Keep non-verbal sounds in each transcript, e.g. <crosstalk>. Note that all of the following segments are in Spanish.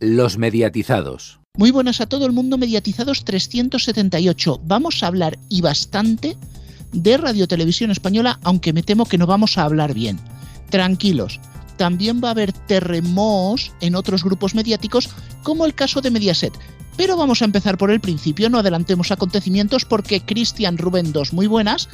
Los mediatizados. Muy buenas a todo el mundo, mediatizados 378. Vamos a hablar y bastante de Radio Televisión Española, aunque me temo que no vamos a hablar bien. Tranquilos, también va a haber terremotos en otros grupos mediáticos, como el caso de Mediaset. Pero vamos a empezar por el principio, no adelantemos acontecimientos porque Cristian Rubén 2, muy buenas,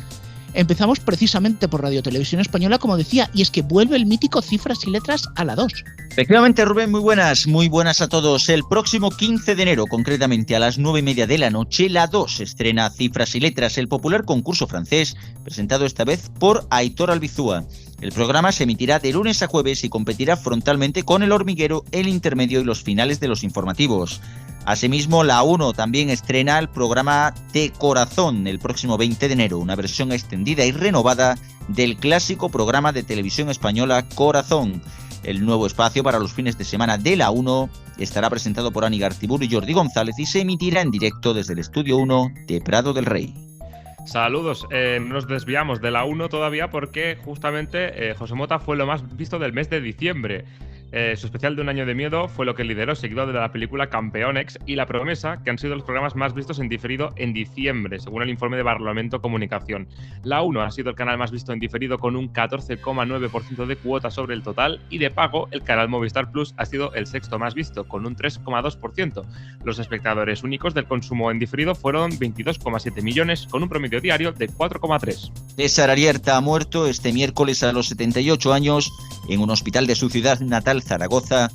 Empezamos precisamente por Radio Televisión Española, como decía, y es que vuelve el mítico Cifras y Letras a la 2. Efectivamente, Rubén, muy buenas, muy buenas a todos. El próximo 15 de enero, concretamente a las 9 y media de la noche, la 2 estrena Cifras y Letras, el popular concurso francés, presentado esta vez por Aitor Albizúa. El programa se emitirá de lunes a jueves y competirá frontalmente con El Hormiguero, El Intermedio y los finales de los informativos. Asimismo, la 1 también estrena el programa De Corazón el próximo 20 de enero, una versión extendida y renovada del clásico programa de televisión española Corazón. El nuevo espacio para los fines de semana de la 1 estará presentado por Ani Gartibur y Jordi González y se emitirá en directo desde el Estudio 1 de Prado del Rey. Saludos, eh, nos desviamos de la 1 todavía porque justamente eh, José Mota fue lo más visto del mes de diciembre. Eh, su especial de Un año de miedo fue lo que lideró, seguido de la película Campeonex y La Promesa, que han sido los programas más vistos en diferido en diciembre, según el informe de Parlamento Comunicación. La 1 ha sido el canal más visto en diferido con un 14,9% de cuota sobre el total y de pago el canal Movistar Plus ha sido el sexto más visto, con un 3,2%. Los espectadores únicos del consumo en diferido fueron 22,7 millones, con un promedio diario de 4,3. César Arierta ha muerto este miércoles a los 78 años en un hospital de su ciudad natal Zaragoza,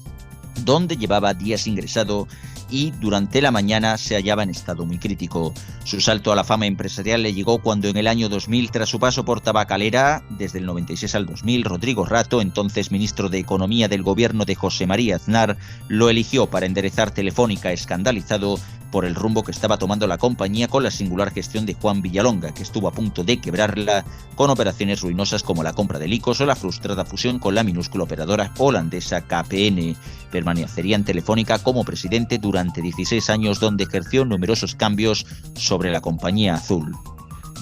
donde llevaba días ingresado y durante la mañana se hallaba en estado muy crítico. Su salto a la fama empresarial le llegó cuando en el año 2000, tras su paso por Tabacalera, desde el 96 al 2000, Rodrigo Rato, entonces ministro de Economía del gobierno de José María Aznar, lo eligió para enderezar Telefónica escandalizado por el rumbo que estaba tomando la compañía con la singular gestión de Juan Villalonga, que estuvo a punto de quebrarla con operaciones ruinosas como la compra de Licos o la frustrada fusión con la minúscula operadora holandesa KPN. Permanecería en Telefónica como presidente durante 16 años donde ejerció numerosos cambios sobre la compañía azul.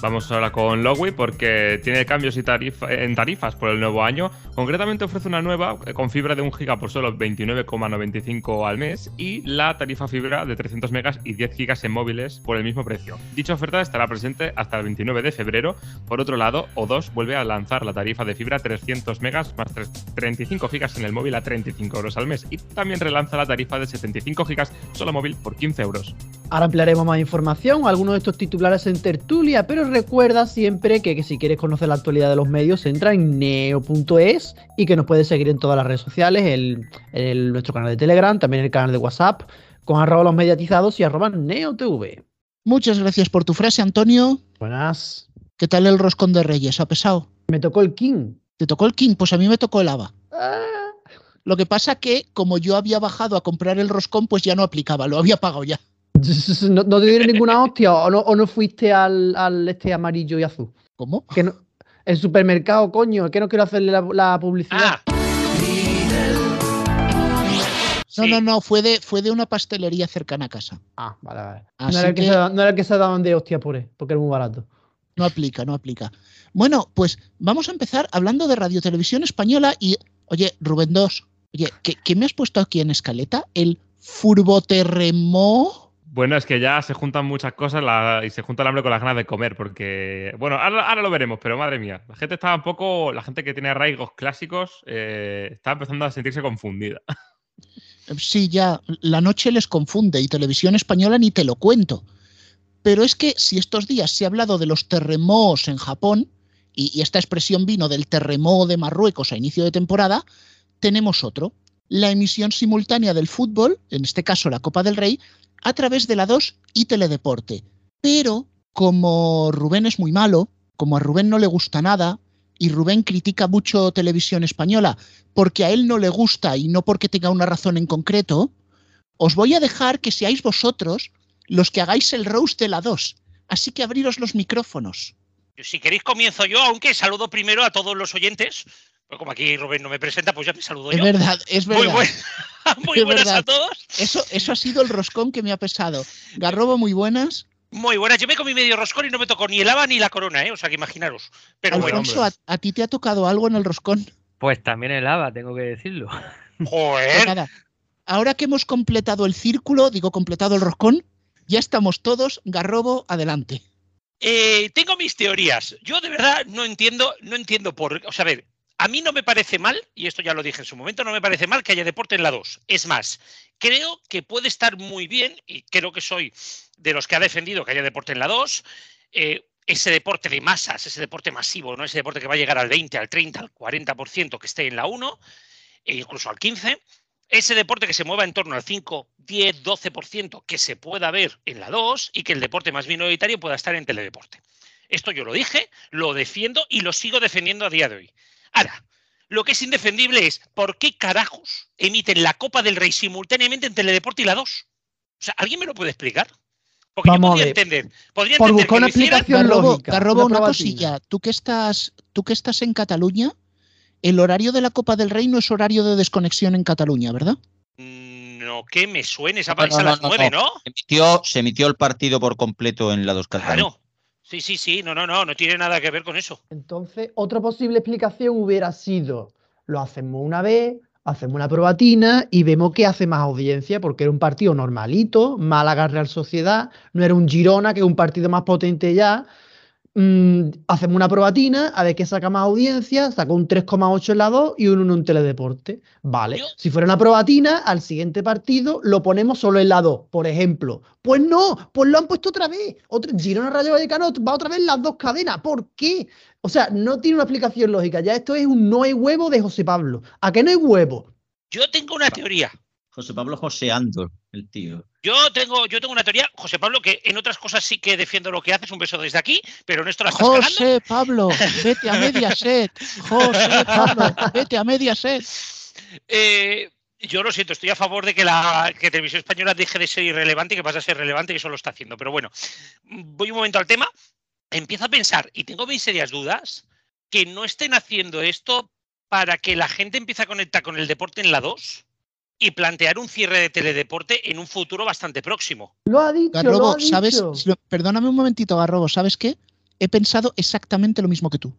Vamos ahora con Lowy porque tiene cambios en tarifas por el nuevo año. Concretamente ofrece una nueva eh, con fibra de 1 giga por solo 29,95 al mes y la tarifa fibra de 300 megas y 10 gigas en móviles por el mismo precio. Dicha oferta estará presente hasta el 29 de febrero. Por otro lado, O2 vuelve a lanzar la tarifa de fibra 300 megas más 35 gigas en el móvil a 35 euros al mes y también relanza la tarifa de 75 gigas solo móvil por 15 euros. Ahora ampliaremos más información, algunos de estos titulares en tertulia, pero recuerda siempre que, si quieres conocer la actualidad de los medios, entra en neo.es y que nos puedes seguir en todas las redes sociales, el, nuestro canal de Telegram, también el canal de WhatsApp, con arroba los mediatizados y arroba neotv. Muchas gracias por tu frase, Antonio. Buenas. ¿Qué tal el roscón de Reyes? ¿Ha pesado? Me tocó el King. ¿Te tocó el King? Pues a mí me tocó el ABA. Ah. Lo que pasa que, como yo había bajado a comprar el roscón, pues ya no aplicaba, lo había pagado ya. <laughs> ¿No, te dieron ninguna hostia o no, o no fuiste al, al, este amarillo y azul? ¿Cómo? Que no, el supermercado, coño, que no quiero hacerle la, publicidad. Ah. No, no, no, fue de, fue de una pastelería cercana a casa. Ah, vale, vale. No era, el que, se, no era, el que, se, daban de hostia pure, porque era muy barato. No aplica, no aplica. Bueno, pues vamos a empezar hablando de Radio Televisión Española y, oye, Rubén 2, oye, ¿qué, ¿qué, me has puesto aquí en escaleta? El furboterremo bueno, es que ya se juntan muchas cosas y se junta el hambre con las ganas de comer, porque, bueno, ahora, lo veremos, pero madre mía, la gente estaba un poco, la gente que tiene arraigos clásicos, eh, está empezando a sentirse confundida. <laughs> Sí, ya, la noche les confunde y televisión española ni te lo cuento. Pero es que si estos días se ha hablado de los terremotos en Japón, y, y esta expresión vino del terremoto de Marruecos a inicio de temporada, tenemos otro, la emisión simultánea del fútbol, en este caso la Copa del Rey, a través de la 2 y Teledeporte. Pero como Rubén es muy malo, como a Rubén no le gusta nada, y Rubén critica mucho televisión española porque a él no le gusta y no porque tenga una razón en concreto, os voy a dejar que seáis vosotros los que hagáis el roast de la 2. Así que abriros los micrófonos. Si queréis comienzo yo, aunque saludo primero a todos los oyentes como aquí Rubén no me presenta, pues ya me saludo es Verdad, es verdad, <laughs> Muy, buenas a todos. Eso, eso ha sido el roscón que me ha pesado. Garrobo, muy buenas. Muy buenas. Yo me comí medio roscón y no me tocó ni el haba ni la corona, ¿eh? O sea que imaginaros. Pero Alfonso, bueno. ¿a, ti te ha tocado algo en el roscón? Pues también el haba, tengo que decirlo. Joder. Pues ahora que hemos completado el círculo, digo completado el roscón, ya estamos todos, Garrobo, adelante. Eh, tengo mis teorías. Yo de verdad no entiendo, no entiendo por. O sea, a ver, a mí no me parece mal, y esto ya lo dije en su momento, no me parece mal que haya deporte en la 2. Es más, creo que puede estar muy bien, y creo que soy de los que ha defendido que haya deporte en la 2. Eh, ese deporte de masas, ese deporte masivo, ¿no? ese deporte que va a llegar al 20, al 30, al 40% que esté en la 1, e incluso al 15, ese deporte que se mueva en torno al 5, 10, 12% que se pueda ver en la 2 y que el deporte más minoritario pueda estar en teledeporte. Esto yo lo dije, lo defiendo y lo sigo defendiendo a día de hoy. Ahora, lo que es indefendible es por qué carajos emiten la Copa del Rey simultáneamente en teledeporte y la 2. O sea, ¿alguien me lo puede explicar? Porque Vamos yo a podría ver. entender, podría Por entender buscar una explicación lógica. Garrobo, una probatina. cosilla. Tú que estás, tú que estás en Cataluña, el horario de la Copa del Rey no es horario de desconexión en Cataluña, ¿verdad? Mm, No, que me suene, esa No, a las no, 9, no. ¿no? Se emitió, se emitió el partido por completo en la dos Cataluña. Claro. Sí, sí, sí, no, no, no, no tiene nada que ver con eso. Entonces, otra posible explicación hubiera sido, lo hacemos una vez, hacemos una probatina y vemos que hace más audiencia, porque era un partido normalito, Málaga Real Sociedad, no era un Girona, que es un partido más potente ya. Mm, hacemos una probatina, a ver qué saca más audiencia, sacó un 3,8 en la 2 y un 1 en teledeporte. Vale, si fuera una probatina, al siguiente partido lo ponemos solo en la 2, por ejemplo. Pues no, pues lo han puesto otra vez. Otro, Girona Rayo Vallecano va otra vez en las dos cadenas. ¿Por qué? O sea, no tiene una explicación lógica. Ya esto es un no hay huevo de José Pablo. ¿A qué no hay huevo? Yo tengo una teoría. José Pablo joseando, el tío. Yo tengo, yo tengo una teoría, José Pablo, que en otras cosas sí que defiendo lo que haces, un beso desde aquí, pero en esto la estás cagando. José Pablo, vete a Mediaset. José Pablo, vete a Mediaset. Eh, yo lo siento, estoy a favor de que la que Televisión Española deje de ser irrelevante y que pase a ser relevante y eso lo está haciendo. Pero bueno, voy un momento al tema. Empiezo a pensar, y tengo mis serias dudas, que no estén haciendo esto para que la gente empiece a conectar con el deporte en la 2 y plantear un cierre de teledeporte en un futuro bastante próximo. Lo ha dicho, lo Garrobo, ha ¿sabes? dicho. Perdóname un momentito, Garrobo, ¿sabes qué? He pensado exactamente lo mismo que tú.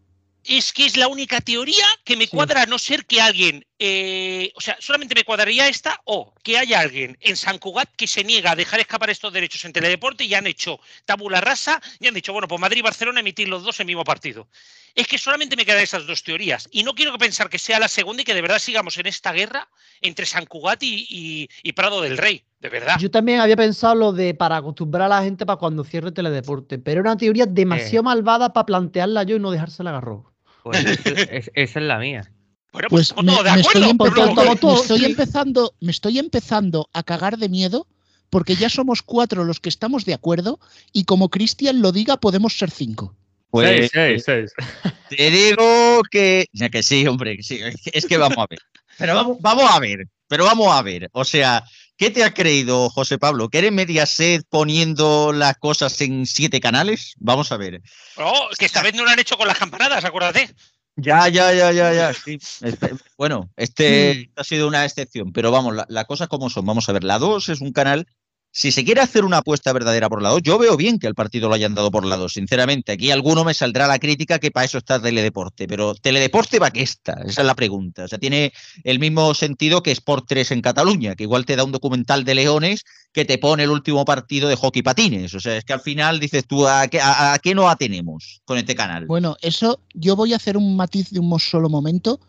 Es que es la única teoría que me Sí. cuadra, a no ser que alguien, eh, o sea, solamente me cuadraría esta o que haya alguien en San Cugat que se niega a dejar escapar estos derechos en teledeporte y han hecho tabula rasa y han dicho, bueno, pues Madrid y Barcelona emitir los dos en el mismo partido. Es que solamente me quedan esas dos teorías y no quiero pensar que sea la segunda y que de verdad sigamos en esta guerra entre San Cugat y, y- y Prado del Rey, de verdad. Yo también había pensado lo de para acostumbrar a la gente para cuando cierre teledeporte, pero era una teoría demasiado malvada para plantearla yo y no dejársela a Garrobo. Pues <laughs> es- es- esa es la mía. Bueno, Pues pues, me, todos de me estoy acuerdo. empezando, me estoy sí. empezando, me estoy empezando a cagar de miedo porque ya somos cuatro los que estamos de acuerdo y como Cristian lo diga podemos ser cinco. Pues seis, seis, seis. <laughs> te digo que. Ya que sí, hombre, que sí. es que- Es que vamos a ver. Pero vamos, vamos a ver. Pero vamos a ver. O sea, ¿qué te ha creído, José Pablo? ¿Que eres Mediaset poniendo las cosas en siete canales? Vamos a ver. Oh, que esta vez no lo han hecho con las campanadas, acuérdate. Ya, ya, ya, ya, ya. sí. Espe- Bueno, este ha sido una excepción, pero vamos, la, la cosa como son. Vamos a ver, la 2 es un canal. Si se quiere hacer una apuesta verdadera por la 2, yo veo bien que al partido lo hayan dado por la 2, sinceramente. Aquí alguno me saldrá la crítica que para eso está Teledeporte, pero ¿Teledeporte va que está? Esa es la pregunta. O sea, tiene el mismo sentido que Sport 3 en Cataluña, que igual te da un documental de leones que te pone el último partido de hockey patines. O sea, es que al final dices tú, ¿a qué, a- a qué nos atenemos con este canal? Bueno, eso yo voy a hacer un matiz de un solo momento.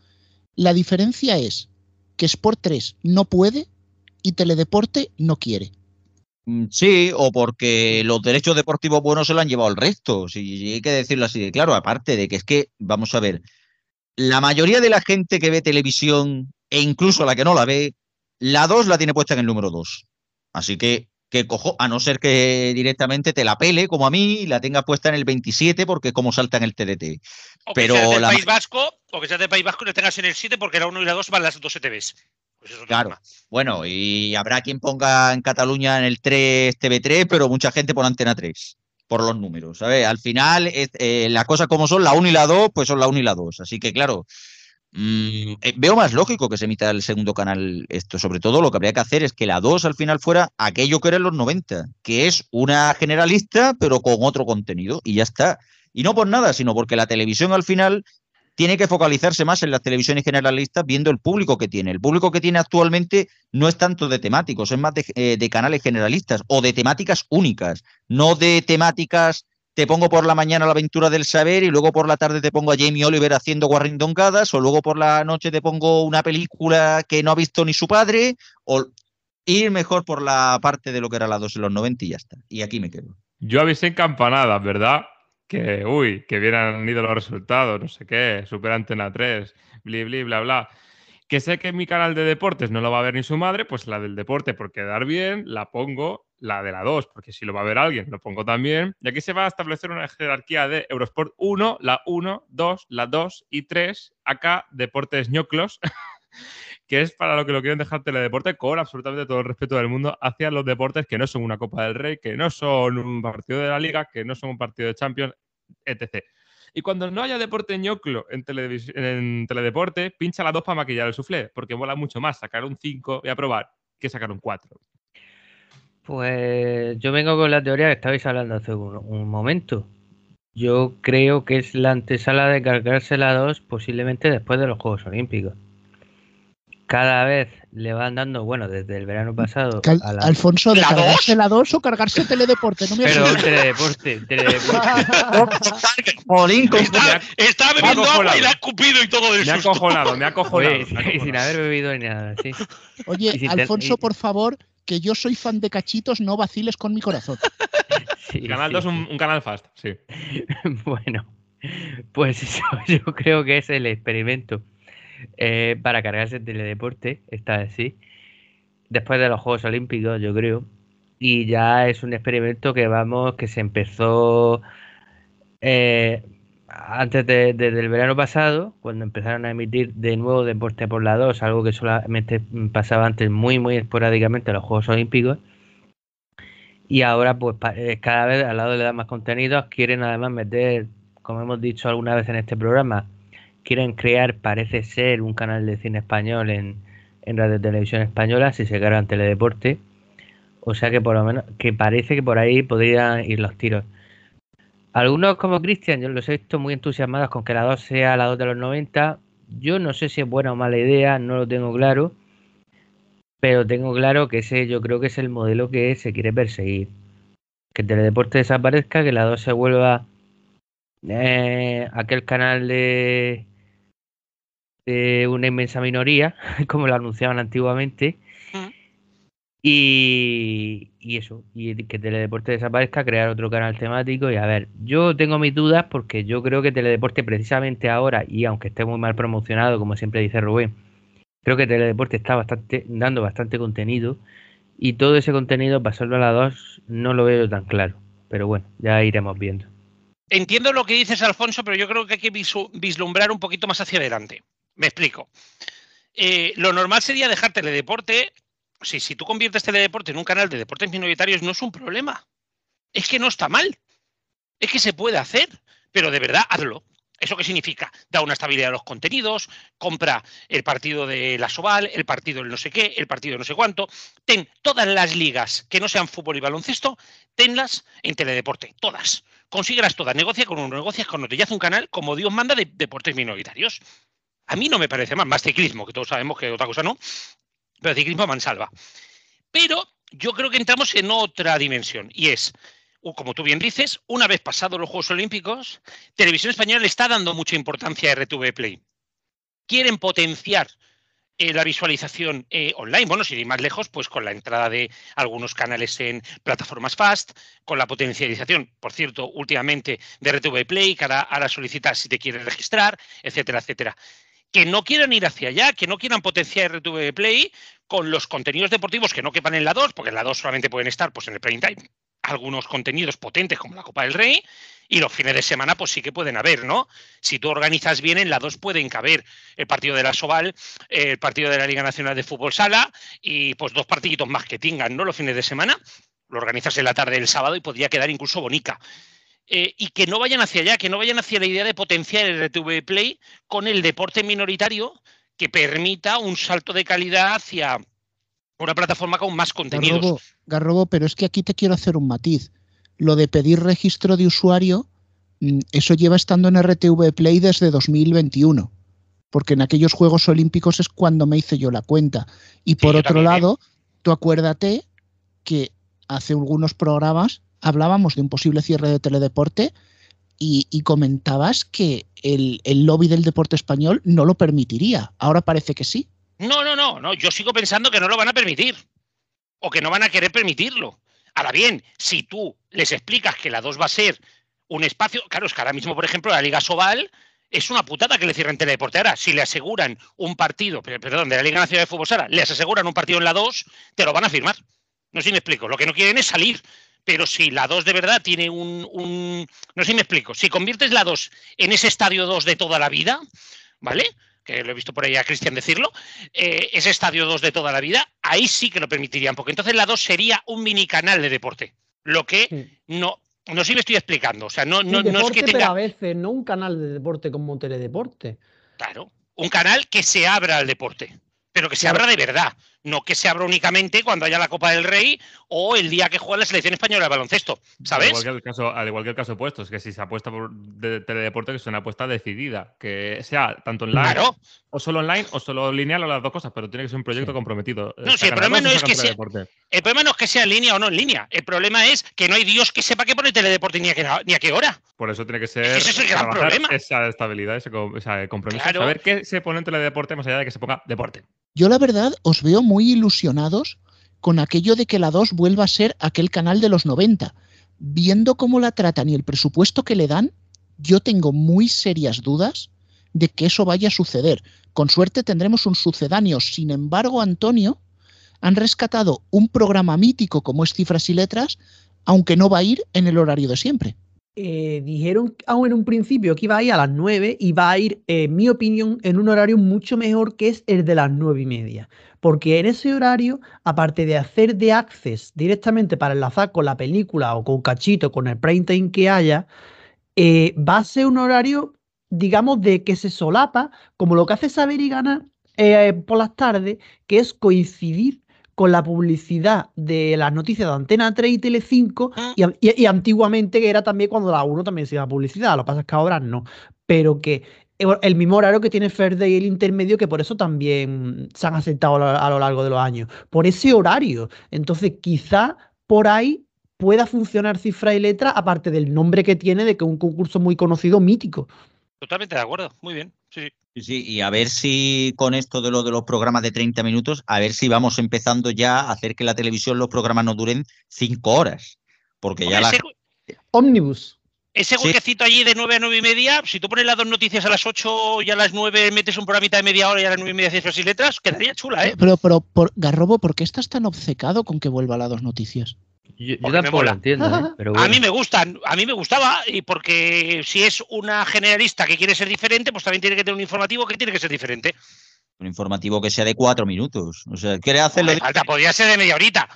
La diferencia es que Sport 3 no puede y Teledeporte no quiere. Mm, Sí, o porque los derechos deportivos buenos se lo han llevado el resto. Si hay que decirlo así de claro, aparte de que es que, vamos a ver, la mayoría de la gente que ve televisión, e incluso la que no la ve, la 2 la tiene puesta en el número 2. Así que, que cojo, a no ser que directamente te la pele, como a mí, y la tengas puesta en el 27, porque es como salta en el TDT. O que Pero seas del la País Vasco, o que seas del País Vasco y le tengas en el 7 porque la 1 y la 2 van las dos ETVs. Pues eso es Claro. Bueno, y habrá quien ponga en Cataluña en el 3 TV3, pero mucha gente por Antena 3, por los números, ¿sabes? Al final, eh, las cosas como son, la 1 y la 2, pues son la 1 y la 2. Así que, claro, mm, eh, veo más lógico que se emita el segundo canal esto. Sobre todo, lo que habría que hacer es que la 2 al final fuera aquello que era en los 90, que es una generalista, pero con otro contenido, y ya está. Y no por nada, sino porque la televisión al final tiene que focalizarse más en las televisiones generalistas viendo el público que tiene. El público que tiene actualmente no es tanto de temáticos, es más de, eh, de canales generalistas o de temáticas únicas, no de temáticas te pongo por la mañana la aventura del saber y luego por la tarde te pongo a Jamie Oliver haciendo Warrington Gadas o luego por la noche te pongo una película que no ha visto ni su padre o ir mejor por la parte de lo que era la 2 en los 90 y ya está. Y aquí me quedo. Yo avisé campanadas, ¿verdad? Que, uy, que bien han ido los resultados, no sé qué, Super Antena 3, bli, bli, bla, bla. Que sé que mi canal de deportes no lo va a ver ni su madre, pues la del deporte por quedar bien, la pongo la de la 2, porque si lo va a ver alguien, lo pongo también. Y aquí se va a establecer una jerarquía de Eurosport 1, la 1, 2, la 2 y 3. Acá, Deportes ñoclos, <laughs> que es para lo que lo quieren dejar teledeporte con absolutamente todo el respeto del mundo hacia los deportes que no son una Copa del Rey, que no son un partido de la Liga, que no son un partido de Champions, etc. Y cuando no haya deporte ñoclo en, teledeporte, pincha la 2 para maquillar el suflé, porque mola mucho más sacar un 5 y aprobar que sacar un 4. Pues yo vengo con la teoría que estabais hablando hace un, momento. Yo creo que es la antesala de cargarse la 2 posiblemente después de los Juegos Olímpicos. Cada vez le van dando, bueno, desde el verano pasado. a la... Alfonso, ¿de cargarse la 2 o cargarse teledeporte? No me Perdón, teledeporte. teledeporte. <laughs> está, está bebiendo agua y le ha escupido y todo eso. Me ha acojonado, me ha acojonado. y sin haber bebido ni nada, sí. Oye, Alfonso, por favor, que yo soy fan de cachitos, no vaciles con mi corazón. <laughs> canal 2 un, un, canal fast, sí. <laughs> bueno, pues eso, yo creo que es el experimento para cargarse el teledeporte, esta vez sí. Después de los Juegos Olímpicos, yo creo. Y ya es un experimento que vamos, que se empezó eh, antes de, del verano pasado, cuando empezaron a emitir de nuevo Deporte por la 2, algo que solamente pasaba antes muy, muy esporádicamente en los Juegos Olímpicos. Y ahora, pues eh, cada vez al lado le dan más contenidos, quieren además meter, como hemos dicho alguna vez en este programa, quieren crear, parece ser, un canal de cine español en, en Radio Televisión Española, si se cargan teledeporte. O sea que por lo menos, que parece que por ahí podrían ir los tiros. Algunos como Cristian, yo los he visto muy entusiasmados con que la 2 sea la 2 de los 90. Yo no sé si es buena o mala idea, no lo tengo claro. Pero tengo claro que ese yo creo que es el modelo que se quiere perseguir. Que el teledeporte desaparezca, que la 2 se vuelva eh, aquel canal de, de una inmensa minoría, <laughs> como lo anunciaban antiguamente. Y, eso, y que Teledeporte desaparezca, crear otro canal temático. Y a ver, yo tengo mis dudas porque yo creo que Teledeporte, precisamente ahora, y aunque esté muy mal promocionado, como siempre dice Rubén, creo que Teledeporte está bastante, dando bastante contenido. Y todo ese contenido, pasarlo a la 2, no lo veo tan claro. Pero bueno, ya iremos viendo. Entiendo lo que dices, Alfonso, pero yo creo que hay que vislumbrar un poquito más hacia adelante. Me explico. Eh, lo normal sería dejar Teledeporte si, si tú conviertes Teledeporte en un canal de deportes minoritarios, no es un problema. Es que no está mal. Es que se puede hacer, pero de verdad hazlo. ¿Eso qué significa? Da una estabilidad a los contenidos, compra el partido de la Soval, el partido del no sé qué, el partido de no sé cuánto. Ten todas las ligas que no sean fútbol y baloncesto, tenlas en teledeporte, todas. Consíguelas todas, negocia con uno, negocias con otro y haz un canal como Dios manda de deportes minoritarios. A mí no me parece mal, más ciclismo, que todos sabemos que otra cosa no, pero ciclismo mansalva. Pero yo creo que entramos en otra dimensión y es, como tú bien dices, una vez pasados los Juegos Olímpicos, Televisión Española le está dando mucha importancia a RTV Play. Quieren potenciar eh, la visualización eh, online. Bueno, sin ir más lejos, pues con la entrada de algunos canales en plataformas fast, con la potencialización, por cierto, últimamente de RTV Play, que ahora, ahora solicitas si te quieres registrar, etcétera, etcétera que no quieran ir hacia allá, que no quieran potenciar RTV Play con los contenidos deportivos que no quepan en la 2, porque en la 2 solamente pueden estar pues, en el prime time algunos contenidos potentes como la Copa del Rey y los fines de semana pues sí que pueden haber, ¿no? Si tú organizas bien en la 2 pueden caber el partido de la Soval, el partido de la Liga Nacional de Fútbol Sala y pues dos partiditos más que tengan, ¿no? Los fines de semana, lo organizas en la tarde del sábado y podría quedar incluso bonica. Eh, y que no vayan hacia allá, que no vayan hacia la idea de potenciar el RTV Play con el deporte minoritario que permita un salto de calidad hacia una plataforma con más contenidos. Garrobo, pero es que aquí te quiero hacer un matiz. Lo de pedir registro de usuario mm, eso lleva estando en RTV Play desde 2021, porque en aquellos Juegos Olímpicos es cuando me hice yo la cuenta. Y por otro también, ¿eh? lado, tú acuérdate que hace algunos programas hablábamos de un posible cierre de teledeporte y, comentabas que el, el lobby del deporte español no lo permitiría. Ahora parece que sí. No, no, no, no. Yo sigo pensando que no lo van a permitir. O que no van a querer permitirlo. Ahora bien, si tú les explicas que la 2 va a ser un espacio. Claro, es que ahora mismo, por ejemplo, la Liga Sobal es una putada que le cierren teledeporte. Ahora, si le aseguran un partido, per- perdón, de la Liga Nacional de Fútbol Sala, les aseguran un partido en la 2, te lo van a firmar. No sé si me explico. Lo que no quieren es salir. Pero si la 2 de verdad tiene un, un- No sé si me explico. Si conviertes la 2 en ese estadio 2 de toda la vida, ¿vale? Que lo he visto por ahí a Cristian decirlo, eh, ese estadio 2 de toda la vida, ahí sí que lo permitirían, porque entonces la 2 sería un mini canal de deporte. Lo que Sí. no. No sé si me estoy explicando. O sea, no, Sí, no, no es deporte, que pero a tenga. veces no un canal de deporte como teledeporte. Claro. Un canal que se abra al deporte. Pero que se abra de verdad. No que se abra únicamente cuando haya la Copa del Rey o el día que juega la selección española de baloncesto. Al ¿Sabes? igual, que el caso, al igual que el caso opuesto, es que si se apuesta por de, teledeporte, que es una apuesta decidida, que sea tanto online Claro. o solo online o solo lineal o las dos cosas, pero tiene que ser un proyecto Sí. comprometido. No, sí, el problema no es que sea- teledeporte. El problema no es que sea en línea o no en línea. El problema es que no hay Dios que sepa qué pone teledeporte ni a qué, ni a qué hora. Por eso tiene que ser ese es el gran problema. esa estabilidad, ese compromiso. Claro. Saber qué se pone en teledeporte más allá de que se ponga deporte. Yo la verdad os veo muy ilusionados con aquello de que la 2 vuelva a ser aquel canal de los 90. Viendo cómo la tratan y el presupuesto que le dan, yo tengo muy serias dudas de que eso vaya a suceder. Con suerte tendremos un sucedáneo. Sin embargo, Antonio, han rescatado un programa mítico como es Cifras y Letras, aunque no va a ir en el horario de siempre. Eh, dijeron aún en un principio que iba a ir a las 9 y va a ir, eh, en mi opinión, en un horario mucho mejor que es el de las 9 y media. Porque en ese horario, aparte de hacer de access directamente para enlazar con la película o con cachito, con el prime time que haya, eh, va a ser un horario, digamos, de que se solapa, como lo que hace Saber y Ganar eh, por las tardes, que es coincidir con la publicidad de las noticias de Antena 3 y Telecinco y, a- y- y antiguamente que era también cuando la 1 también se iba a publicidad, lo que pasa es que ahora no, pero que el- el mismo horario que tiene Ferde y el intermedio, que por eso también se han aceptado a lo, largo de los años, por ese horario. Entonces, quizá por ahí pueda funcionar cifra y letra, aparte del nombre que tiene de que es un concurso muy conocido, mítico. Totalmente de acuerdo. Muy bien. Sí, sí. Sí, sí, y a ver si con esto de lo de los programas de 30 minutos, a ver si vamos empezando ya a hacer que la televisión los programas no duren 5 horas. Porque ya la, Omnibus. ese Sí. huequecito allí de 9 a 9 y media, si tú pones las dos noticias a las 8 y a las 9 metes un programita de media hora y a las 9 y media cifras y letras, quedaría chula, ¿eh? Pero, pero, por, Garrobo, ¿por qué estás tan obcecado con que vuelva la dos noticias? Yo, yo tampoco entiendo, ¿eh? pero A mí me gustan, a mí me gustaba, y porque si es una generalista que quiere ser diferente, pues también tiene que tener un informativo que tiene que ser diferente. un informativo que sea de 4 minutos. O sea, quiere hacerlo hace de- falta, podría ser de media horita,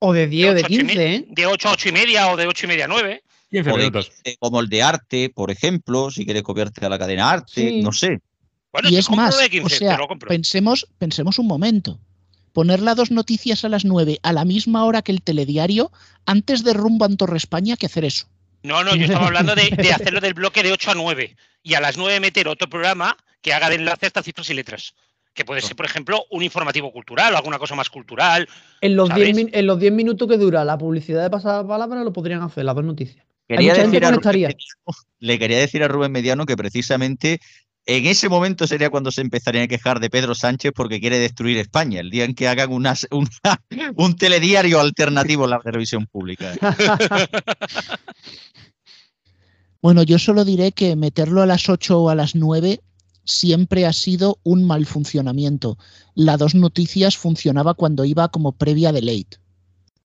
O de 10 o de ocho, ocho y me- 15, ¿eh? de 8 a 8 y media o de 8 y media a 9. 15 o de- minutos. como el de arte, por ejemplo, si quieres copiarte a la cadena arte, Sí. no sé. Bueno, y es compro más, lo de 15, o sea, pensemos, pensemos un momento. Poner las dos noticias a las 9 a la misma hora que el telediario, antes de rumbo a Torre España, que hacer eso. No, no, yo estaba hablando de, de hacerlo del bloque de 8 a 9 y a las 9 meter otro programa que haga de enlace hasta cifras y letras. Que puede ser, por ejemplo, un informativo cultural o alguna cosa más cultural. En los, ¿Sabes? 10 min- en los 10 minutos que dura la publicidad de pasada palabra lo podrían hacer, las dos noticias. Quería decir. Mediano- le quería decir a Rubén Mediano que precisamente en ese momento sería cuando se empezarían a quejar de Pedro Sánchez porque quiere destruir España, el día en que hagan una- <laughs> un telediario alternativo en la televisión pública. <laughs> Bueno, yo solo diré que meterlo a las 8 o a las 9 siempre ha sido un mal funcionamiento. La dos noticias funcionaba cuando iba como previa de late.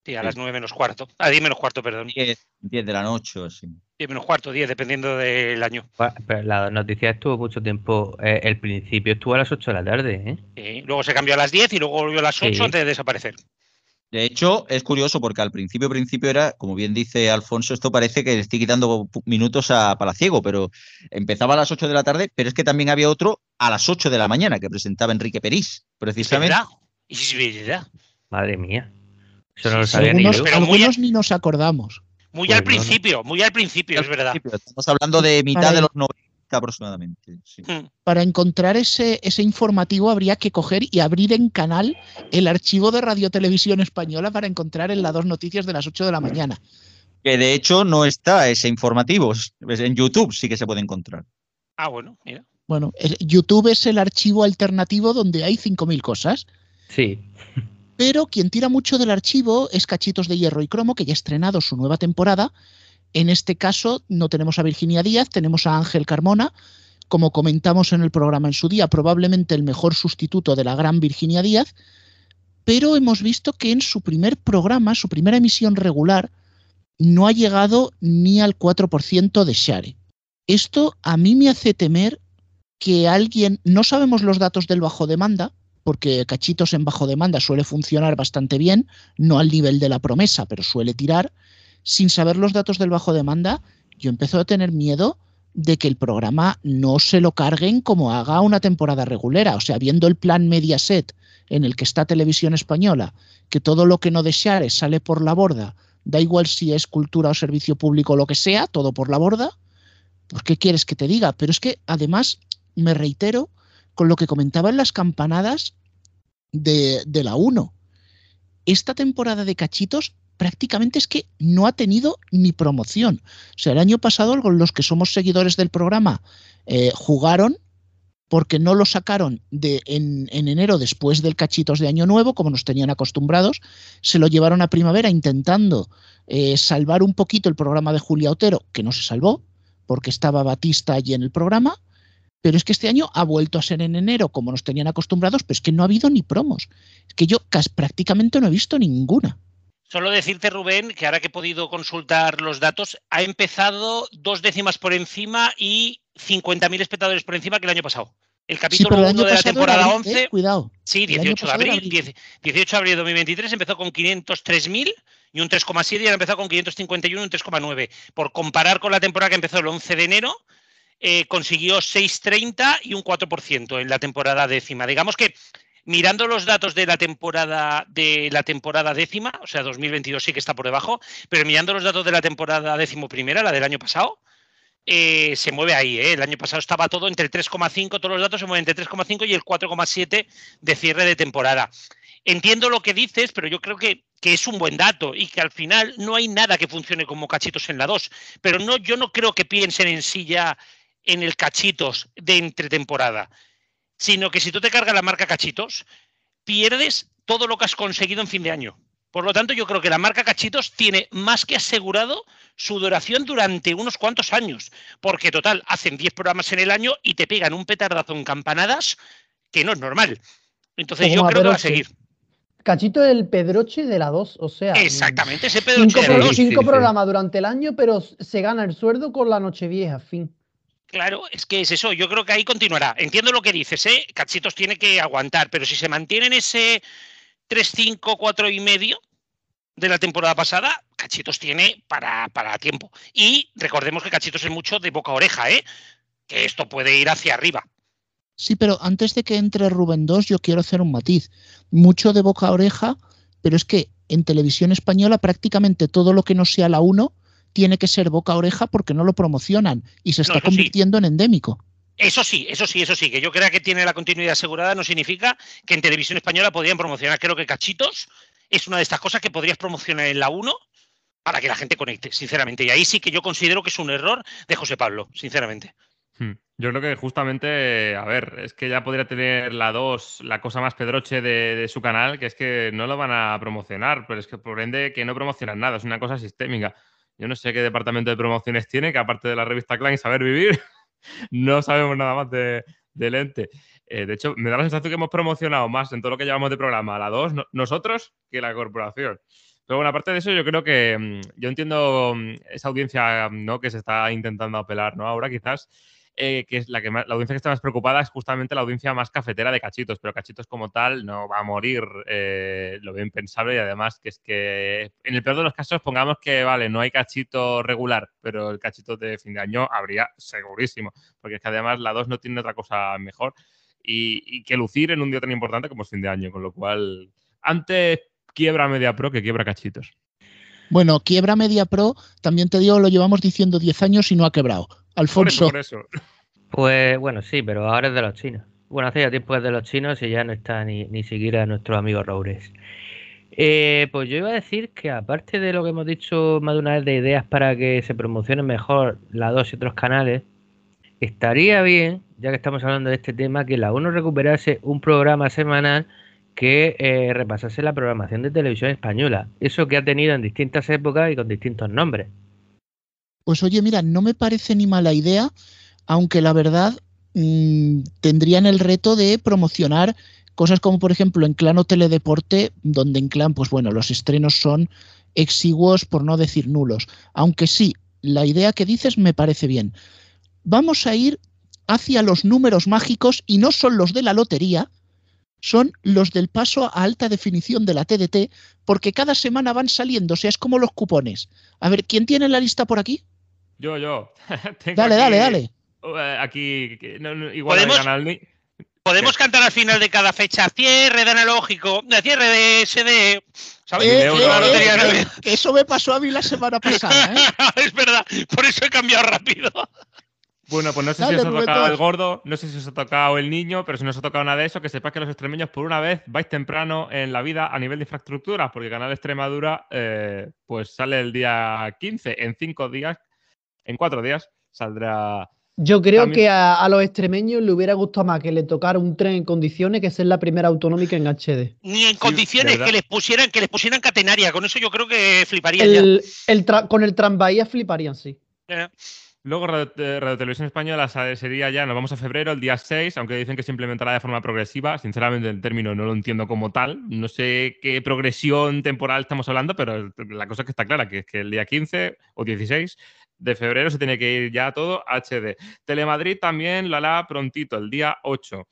Sí, a las 9 menos cuarto. A 10 menos cuarto, perdón. 10, 10 de la noche o así. 10 menos cuarto, 10, dependiendo del año. Pero la noticia estuvo mucho tiempo. eh, el principio estuvo a las 8 de la tarde, ¿eh? Sí, Luego se cambió a las 10 y luego volvió a las 8 Sí. antes de desaparecer. De hecho, es curioso porque al principio, principio era, como bien dice Alfonso, esto parece que le estoy quitando minutos a Palaciego, pero empezaba a las 8 de la tarde, pero es que también había otro a las 8 de la mañana que presentaba Enrique Perís, precisamente. Es verdad. Madre mía. Eso no lo Sí, sabía ni algunos yo. pero muy- algunos ni nos acordamos. Muy Pues al no. principio, muy al principio, es verdad. Estamos hablando de mitad Para de los 90 aproximadamente. sí. Mm. Para encontrar ese, ese informativo habría que coger y abrir en canal el archivo de Radio Televisión Española para encontrar en la dos noticias de las 8 de la mañana. Que de hecho no está ese informativo. En YouTube sí que se puede encontrar. Ah, bueno, mira. Bueno, el- YouTube es el archivo alternativo donde hay 5.000 cosas. Sí. Pero quien tira mucho del archivo es Cachitos de Hierro y Cromo, que ya ha estrenado su nueva temporada. En este caso no tenemos a Virginia Díaz, tenemos a Ángel Carmona, como comentamos en el programa en su día, probablemente el mejor sustituto de la gran Virginia Díaz, pero hemos visto que en su primer programa, su primera emisión regular, no ha llegado ni al 4% de share. Esto a mí me hace temer que alguien, no sabemos los datos del bajo demanda, porque cachitos en bajo demanda suele funcionar bastante bien, no al nivel de la promesa, pero suele tirar. Sin saber los datos del bajo demanda, yo empiezo a tener miedo de que el programa no se lo carguen como haga una temporada regulera. O sea, viendo el plan Mediaset en el que está Televisión Española, que todo lo que no deseare sale por la borda, da igual si es cultura o servicio público o lo que sea, todo por la borda, pues ¿qué quieres que te diga? Pero es que además, me reitero, con lo que comentaba en las campanadas de, de la 1. Esta temporada de cachitos prácticamente es que no ha tenido ni promoción. O sea, el año pasado los que somos seguidores del programa eh, jugaron porque no lo sacaron de, en, en, enero después del cachitos de Año Nuevo, como nos tenían acostumbrados, se lo llevaron a primavera intentando eh, salvar un poquito el programa de Julia Otero, que no se salvó, porque estaba Batista allí en el programa, pero es que este año ha vuelto a ser en enero como nos tenían acostumbrados, pero es que no ha habido ni promos. Es que yo casi, prácticamente no he visto ninguna. Solo decirte, Rubén, que ahora que he podido consultar los datos, ha empezado dos décimas por encima y 50.000 espectadores por encima que el año pasado. El capítulo 1 sí, de la temporada abril, 11. Eh, cuidado. Sí, 18 de abril, 10, 18 de abril de 2023 empezó con 503.000 y un 3,7 y ahora empezó con 551 y un 3,9. Por comparar con la temporada que empezó el 11 de enero, eh, consiguió 6,30 y un 4% en la temporada décima. Digamos que mirando los datos de la temporada de la temporada décima, o sea, 2022 sí que está por debajo, pero mirando los datos de la temporada décimo primera, la del año pasado, eh, se mueve ahí. ¿eh? El año pasado estaba todo entre el 3,5, todos los datos se mueven entre 3,5 y el 4,7 de cierre de temporada. Entiendo lo que dices, pero yo creo que, que, es un buen dato y que al final no hay nada que funcione como cachitos en la 2. Pero no, yo no creo que piensen en sí ya en el cachitos de entretemporada, sino que si tú te cargas la marca cachitos, pierdes todo lo que has conseguido en fin de año. Por lo tanto, yo creo que la marca Cachitos tiene más que asegurado su duración durante unos cuantos años, porque total, hacen 10 programas en el año y te pegan un petardazo en campanadas que no es normal. Entonces Como yo creo que va a seguir. Cachito es el Pedroche de la 2, o sea. Exactamente, ese Cinco, Pedroche de la dos. sí, cinco sí. programas durante el año, pero se gana el sueldo con la Nochevieja, fin. Claro, es que es eso. Yo creo que ahí continuará. Entiendo lo que dices, ¿eh? Cachitos tiene que aguantar, pero si se mantiene en ese 3, 5, 4 y medio de la temporada pasada, Cachitos tiene para, para tiempo. Y recordemos que Cachitos es mucho de boca a oreja, ¿eh? Que esto puede ir hacia arriba. Sí, pero antes de que entre Rubén 2, yo quiero hacer un matiz. Mucho de boca a oreja, pero es que en televisión española prácticamente todo lo que no sea la 1 tiene que ser boca a oreja porque no lo promocionan y se está sí. convirtiendo en endémico. Eso sí, eso sí, eso sí. Que yo crea que tiene la continuidad asegurada no significa que en televisión española podrían promocionar. Creo que Cachitos es una de estas cosas que podrías promocionar en la 1 para que la gente conecte, sinceramente. Y ahí sí que yo considero que es un error de José Pablo, sinceramente. Hmm. Yo creo que justamente, a ver, es que ya podría tener la 2 la cosa más pedroche de, de, su canal, que es que no lo van a promocionar, pero es que por ende que no promocionan nada, es una cosa sistémica. Yo no sé qué departamento de promociones tiene, que aparte de la revista Clan y Saber Vivir, <laughs> no sabemos nada más de, del ente. Eh, de hecho, me da la sensación que hemos promocionado más en todo lo que llevamos de programa la 2 no, nosotros que la corporación. Pero bueno, aparte de eso, yo creo que mmm, yo entiendo mmm, esa audiencia ¿no? que se está intentando apelar ¿no? ahora, quizás. Eh, que es la que más, la audiencia que está más preocupada es justamente la audiencia más cafetera de cachitos, pero cachitos como tal no va a morir, eh, lo veo impensable y además que es que en el peor de los casos pongamos que vale, no hay cachito regular, pero el cachito de fin de año habría segurísimo, porque es que además la 2 no tiene otra cosa mejor y, y, que lucir en un día tan importante como es fin de año, con lo cual antes quiebra Media Pro que quiebra cachitos. Bueno, quiebra Media Pro, también te digo, lo llevamos diciendo 10 años y no ha quebrado. Alfonso. Por eso. Pues bueno, sí, pero ahora es de los chinos. Bueno, hace ya tiempo es de los chinos y ya no está ni, ni siquiera nuestro amigo Roures. Eh, pues yo iba a decir que aparte de lo que hemos dicho más de una vez de ideas para que se promocionen mejor la 2 y otros canales, estaría bien, ya que estamos hablando de este tema, que la 1 recuperase un programa semanal que eh, repasase la programación de televisión española. Eso que ha tenido en distintas épocas y con distintos nombres. Pues oye, mira, no me parece ni mala idea, aunque la verdad mmm, tendrían el reto de promocionar cosas como por ejemplo en Clan o Teledeporte, donde en Clan, pues bueno, los estrenos son exiguos, por no decir nulos. Aunque sí, la idea que dices me parece bien. Vamos a ir hacia los números mágicos y no son los de la lotería, son los del paso a alta definición de la TDT, porque cada semana van saliendo, o sea, es como los cupones. A ver, ¿quién tiene la lista por aquí? Yo, yo. <laughs> dale, dale, dale, dale. Aquí, no, no, igual ¿Podemos? canal. Podemos cantar al final de cada fecha cierre de analógico, de cierre de SD. ¿Sabes? Eh, eh, eh, eso me pasó a mí la semana pasada. <laughs> es verdad, por eso he cambiado rápido. Bueno, pues no sé Dale, si os ha tocado el gordo, no sé si os ha tocado el niño, pero si no os ha tocado nada de eso, que sepáis que los extremeños por una vez vais temprano en la vida a nivel de infraestructura, porque Canal Extremadura eh, pues sale el día 15, en cinco días, en cuatro días saldrá... Yo creo también... que a, a, los extremeños le hubiera gustado más que le tocara un tren en condiciones que ser la primera autonómica en HD. Ni en condiciones que les pusieran que les pusieran catenaria, con eso yo creo que fliparían el, ya. El con el tranvía fliparían, sí. Luego Radio, Radio, Televisión Española sería ya, nos vamos a febrero, el día 6, aunque dicen que se implementará de forma progresiva. Sinceramente, el término no lo entiendo como tal. No sé qué progresión temporal estamos hablando, pero la cosa que está clara, que es que el día 15 o 16 de febrero se tiene que ir ya todo HD. Telemadrid también lo hará prontito, el día 8.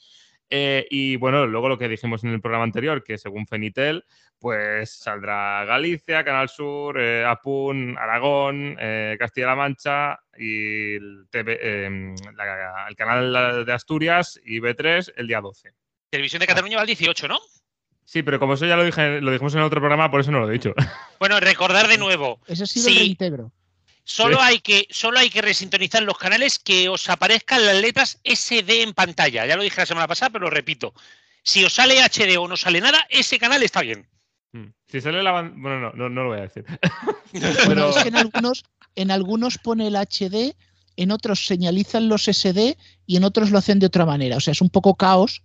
Eh, y bueno, luego lo que dijimos en el programa anterior, que según Fenitel, pues saldrá Galicia, Canal Sur, eh, Apun, Aragón, eh, Castilla-La Mancha y el, TV, eh, la, el, canal de Asturias y B3 el día 12. Televisión de Cataluña va el 18, ¿no? Sí, pero como eso ya lo, dije, lo dijimos en el otro programa, por eso no lo he dicho. Bueno, recordar de nuevo. Ese ha sido sí, el reintegro. Solo, sí. hay que, solo hay que resintonizar los canales que os aparezcan las letras SD en pantalla. Ya lo dije la semana pasada, pero lo repito. Si os sale HD o no sale nada, ese canal está bien. Si sale la banda. Bueno, no, no, no, lo voy a decir. <laughs> Pero... es que en algunos, en algunos pone el HD, en otros señalizan los SD y en otros lo hacen de otra manera. O sea, es un poco caos.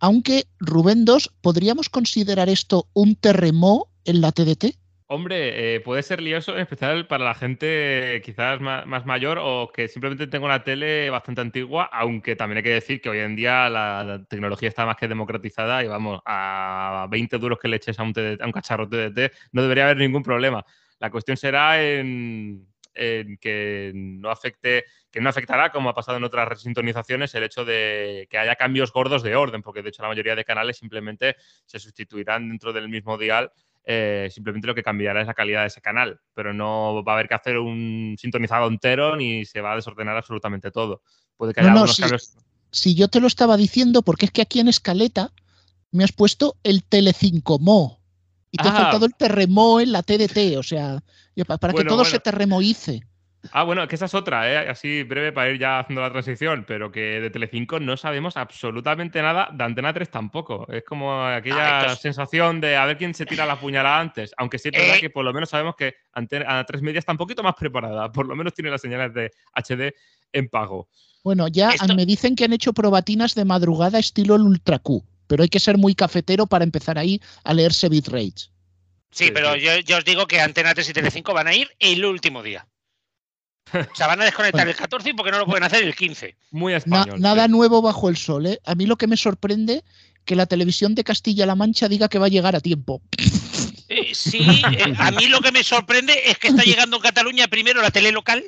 Aunque, Rubén 2, ¿podríamos considerar esto un terremoto en la TDT? Hombre, eh, puede ser lioso, en especial para la gente quizás más, mayor o que simplemente tenga una tele bastante antigua, aunque también hay que decir que hoy en día la, la tecnología está más que democratizada y vamos, a 20 duros que le eches a un, TDT, a un cacharro TDT no debería haber ningún problema. La cuestión será en, que no afecte, que no afectará, como ha pasado en otras resintonizaciones, el hecho de que haya cambios gordos de orden, porque de hecho la mayoría de canales simplemente se sustituirán dentro del mismo dial eh, simplemente lo que cambiará es la calidad de ese canal, pero no va a haber que hacer un sintonizado entero ni se va a desordenar absolutamente todo. Puede que haya no, si, cambios. Si yo te lo estaba diciendo, porque es que aquí en Escaleta me has puesto el Telecinco-Mo y te ah. ha faltado el terremo en la TDT, o sea, para bueno, que todo bueno. se terremoice. Ah, bueno, que esa es otra, ¿eh? así breve para ir ya haciendo la transición, pero que de Telecinco no sabemos absolutamente nada, de Antena 3 tampoco. Es como aquella ah, sensación de a ver quién se tira la puñalada antes, aunque sí es verdad eh. que por lo menos sabemos que Antena 3 Media está un poquito más preparada, por lo menos tiene las señales de HD en pago. Bueno, ya Esto... me dicen que han hecho probatinas de madrugada estilo el Ultra Q, pero hay que ser muy cafetero para empezar ahí a leerse bitrates. Sí, sí pero sí. Yo, yo os digo que Antena 3 y Telecinco van a ir el último día. O sea, van a desconectar bueno. el <laughs> 14 porque no lo pueden hacer el 15. Muy español. Na, nada sí. nuevo bajo el sol. ¿eh? A mí lo que me sorprende que la televisión de Castilla-La Mancha diga que va a llegar a tiempo. Eh, sí, eh, a mí lo que me sorprende es que está llegando en Cataluña primero la tele local.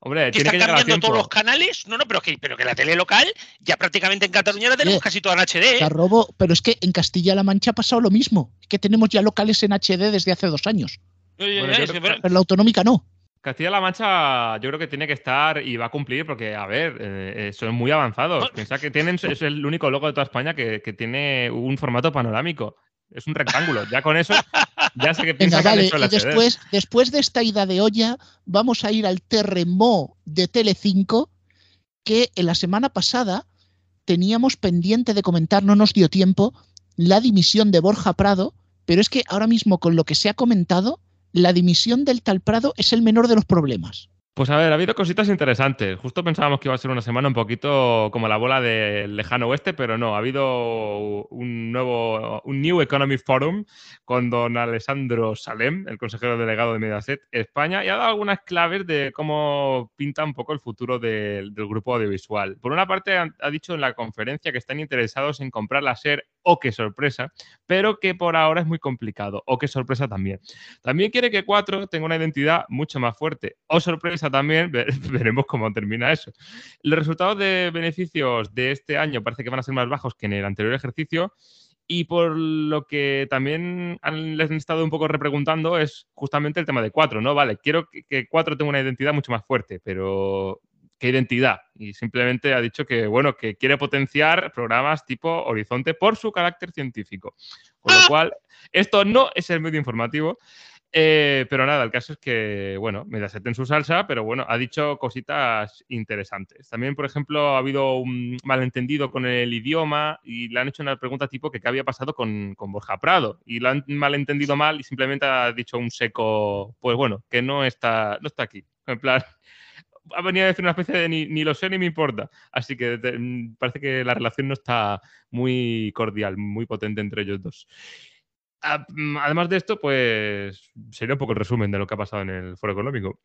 Hombre, que están que cambiando todos los canales. No, no, pero que, pero que la tele local ya prácticamente en Cataluña la tenemos casi toda en HD. ¿eh? Robo, pero es que en Castilla-La Mancha ha pasado lo mismo. Es que tenemos ya locales en HD desde hace dos años. Bueno, pero, pero la autonómica no. Castilla-La Mancha yo creo que tiene que estar y va a cumplir porque, a ver, eh, son muy avanzados. Piensa que tienen, es el único logo de toda España que, que, tiene un formato panorámico. Es un rectángulo. Ya con eso, ya sé que Venga, piensa que han vale, hecho el y después, después de esta ida de olla, vamos a ir al terremo de Telecinco, que en la semana pasada teníamos pendiente de comentar, no nos dio tiempo, la dimisión de Borja Prado, pero es que ahora mismo con lo que se ha comentado, la dimisión del tal Prado es el menor de los problemas. Pues a ver, ha habido cositas interesantes. Justo pensábamos que iba a ser una semana un poquito como la bola del lejano oeste, pero no. Ha habido un nuevo, un New Economy Forum con don Alessandro Salem, el consejero delegado de Mediaset España, y ha dado algunas claves de cómo pinta un poco el futuro del, del grupo audiovisual. Por una parte, ha, ha dicho en la conferencia que están interesados en comprar la SER o qué sorpresa, pero que por ahora es muy complicado, o qué sorpresa también. También quiere que 4 tenga una identidad mucho más fuerte, o sorpresa también, ve- <laughs> veremos cómo termina eso. Los resultados de beneficios de este año parece que van a ser más bajos que en el anterior ejercicio. Y por lo que también han, les han estado un poco repreguntando es justamente el tema de 4, ¿no? Vale, quiero que, que 4 tenga una identidad mucho más fuerte, pero ¿qué identidad? Y simplemente ha dicho que, bueno, que quiere potenciar programas tipo Horizonte por su carácter científico. Con lo cual, esto no es el medio informativo, eh, pero nada, el caso es que, bueno, Mediaset en su salsa, pero bueno, ha dicho cositas interesantes. También, por ejemplo, ha habido un malentendido con el idioma y le han hecho una pregunta tipo que qué había pasado con, con Borja Prado. Y lo han malentendido mal y simplemente ha dicho un seco, pues bueno, que no está, no está aquí. En plan, ha venido a decir una especie de ni, ni lo sé ni me importa. Así que te- mm, parece que la relación no está muy cordial, muy potente entre ellos dos. Ah, mm, Además de esto, pues sería un poco el resumen de lo que ha pasado en el foro económico.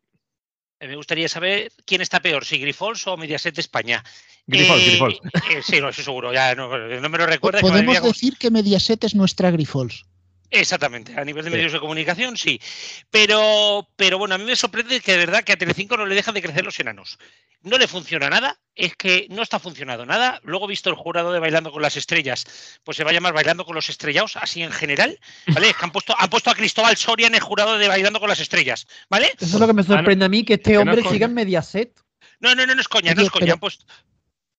Eh, Me gustaría saber quién está peor, si Grifols o Mediaset España. Grifols, Eh, Grifols. eh, sí, no, eso seguro, ya no, no me lo madre Podemos decir que Mediaset es nuestra Grifols. Exactamente, a nivel de Sí. medios de comunicación sí. Pero, pero bueno, a mí me sorprende que de verdad que a Telecinco no le dejan de crecer los enanos. No le funciona nada, es que no está funcionando nada. Luego he visto el jurado de Bailando con las Estrellas, pues se va a llamar Bailando con los Estrellados, así en general, ¿vale? Es que han puesto, han puesto a Cristóbal Soria en el jurado de Bailando con las Estrellas, ¿vale? Eso es lo que me sorprende a mí, que este que no hombre es siga en Mediaset. No, no, no, no es coña, no es coña. pero- han puesto-